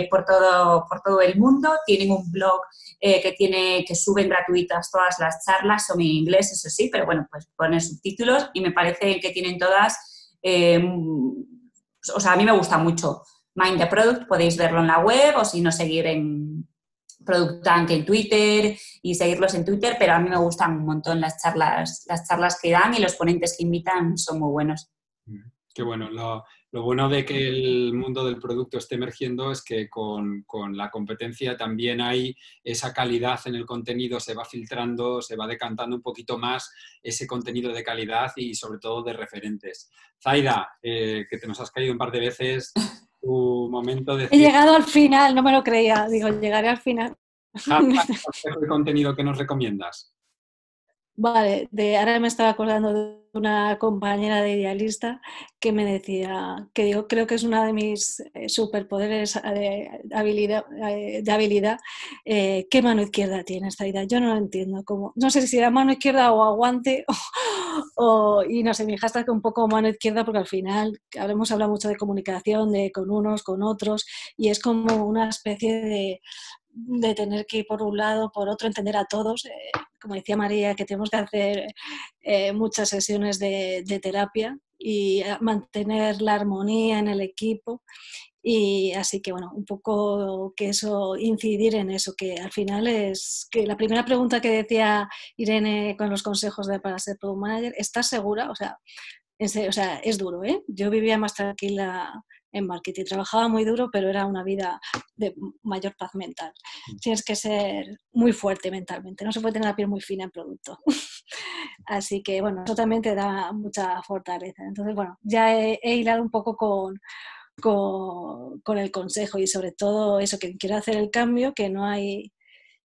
por, todo, por todo el mundo, tienen un blog que, tiene, que suben gratuitas todas las charlas, son en inglés, eso sí, pero bueno, pues ponen subtítulos y me parece que tienen todas, eh, o sea, a mí me gusta mucho. Mind the Product, podéis verlo en la web o si no, seguir en Product Tank en Twitter y seguirlos en Twitter, pero a mí me gustan un montón las charlas, las charlas que dan y los ponentes que invitan son muy buenos. Qué bueno. Lo bueno de que el mundo del producto esté emergiendo es que con, la competencia también hay esa calidad en el contenido, se va filtrando, se va decantando un poquito más ese contenido de calidad y sobre todo de referentes. Zaida, eh, que te nos has caído un par de veces, tu momento de... He llegado al final, no me lo creía, digo, llegaré al final. ¿El contenido que nos recomiendas? Vale, de, ahora me estaba acordando de una compañera de idealista que me decía, que digo, creo que es una de mis eh, superpoderes eh, de habilidad, eh, de habilidad ¿qué mano izquierda tiene esta idea? Yo no lo entiendo, como, no sé si era mano izquierda o aguante, o, y no sé, mi hashtag un poco mano izquierda porque al final hemos hablado mucho de comunicación, de con unos, con otros, y es como una especie de, de tener que ir por un lado, por otro, entender a todos. Eh, como decía María, que tenemos que hacer eh, muchas sesiones de, terapia y eh, mantener la armonía en el equipo. Y así que, bueno, un poco que eso, incidir en eso, que al final es que la primera pregunta que decía Irene con los consejos de, para ser product manager, ¿estás segura? O sea, o sea, es duro, ¿eh? Yo vivía más tranquila en marketing. Trabajaba muy duro, pero era una vida de mayor paz mental. Mm. Tienes que ser muy fuerte mentalmente, no se puede tener la piel muy fina en producto. Así que, bueno, eso también te da mucha fortaleza. Entonces, bueno, ya he, hilado un poco con, con, el consejo y sobre todo eso, que quiero hacer el cambio, que no hay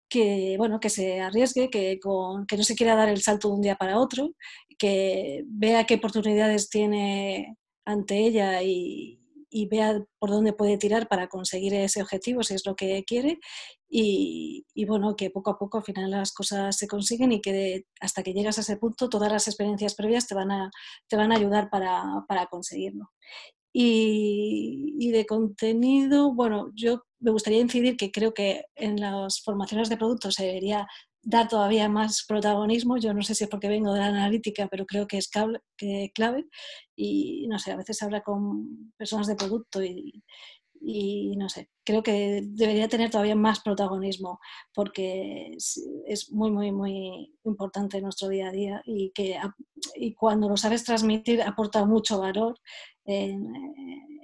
que bueno que se arriesgue, que, con, que no se quiera dar el salto de un día para otro, que vea qué oportunidades tiene ante ella y, y vea por dónde puede tirar para conseguir ese objetivo, si es lo que quiere, y, bueno, que poco a poco al final las cosas se consiguen y que hasta que llegas a ese punto todas las experiencias previas te van a, te van a ayudar para, para conseguirlo. Y, y, de contenido, bueno, yo me gustaría incidir que creo que en las formaciones de productos se debería dar todavía más protagonismo. Yo no sé si es porque vengo de la analítica, pero creo que es clave. Y no sé, a veces habla con personas de producto y, y no sé, creo que debería tener todavía más protagonismo porque es, muy, muy, muy importante en nuestro día a día y que y cuando lo sabes transmitir aporta mucho valor en,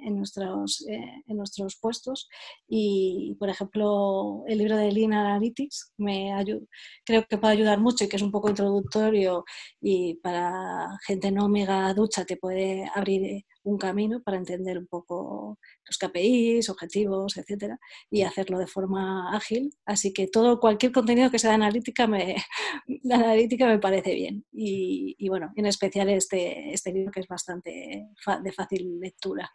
en, nuestros, eh, en nuestros puestos. Y, por ejemplo, el libro de Lean Analytics me creo que puede ayudar mucho y que es un poco introductorio y para gente no mega ducha te puede abrir un camino para entender un poco los KPIs, objetivos, etcétera, y hacerlo de forma ágil. Así que todo, cualquier contenido que sea de analítica me, de analítica me parece bien. Y, bueno, en especial este, este libro que es bastante de fácil lectura.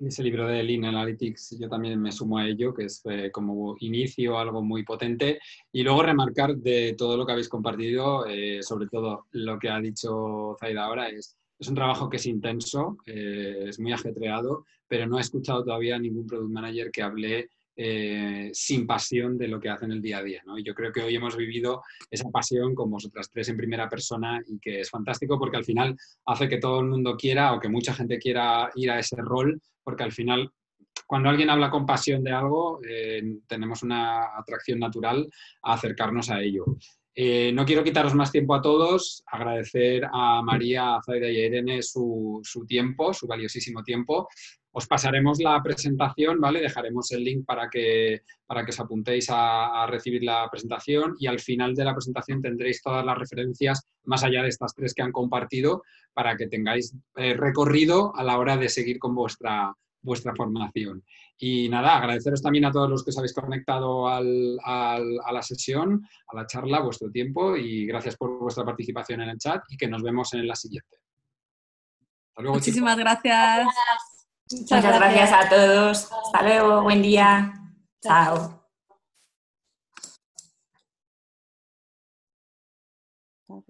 Ese libro de Lean Analytics, yo también me sumo a ello, que es eh, como inicio algo muy potente. Y luego remarcar de todo lo que habéis compartido, eh, sobre todo lo que ha dicho Zaida ahora, es, es un trabajo que es intenso, eh, es muy ajetreado, pero no he escuchado todavía ningún product manager que hable eh, sin pasión de lo que hacen el día a día. ¿no? Yo creo que hoy hemos vivido esa pasión con vosotras tres en primera persona y que es fantástico porque al final hace que todo el mundo quiera o que mucha gente quiera ir a ese rol, porque al final cuando alguien habla con pasión de algo, eh, tenemos una atracción natural a acercarnos a ello. Eh, no quiero quitaros más tiempo a todos, agradecer a María, a Zaida y a Irene su, su tiempo, su valiosísimo tiempo os pasaremos la presentación, ¿vale? Dejaremos el link para que, para que os apuntéis a, recibir la presentación y al final de la presentación tendréis todas las referencias, más allá de estas tres que han compartido, para que tengáis eh, recorrido a la hora de seguir con vuestra, vuestra formación. Y nada, agradeceros también a todos los que os habéis conectado a la sesión, a la charla, vuestro tiempo y gracias por vuestra participación en el chat y que nos vemos en la siguiente. Muchísimas gracias. Muchas, gracias. a todos. Hasta luego. Buen día. Chao. Chao.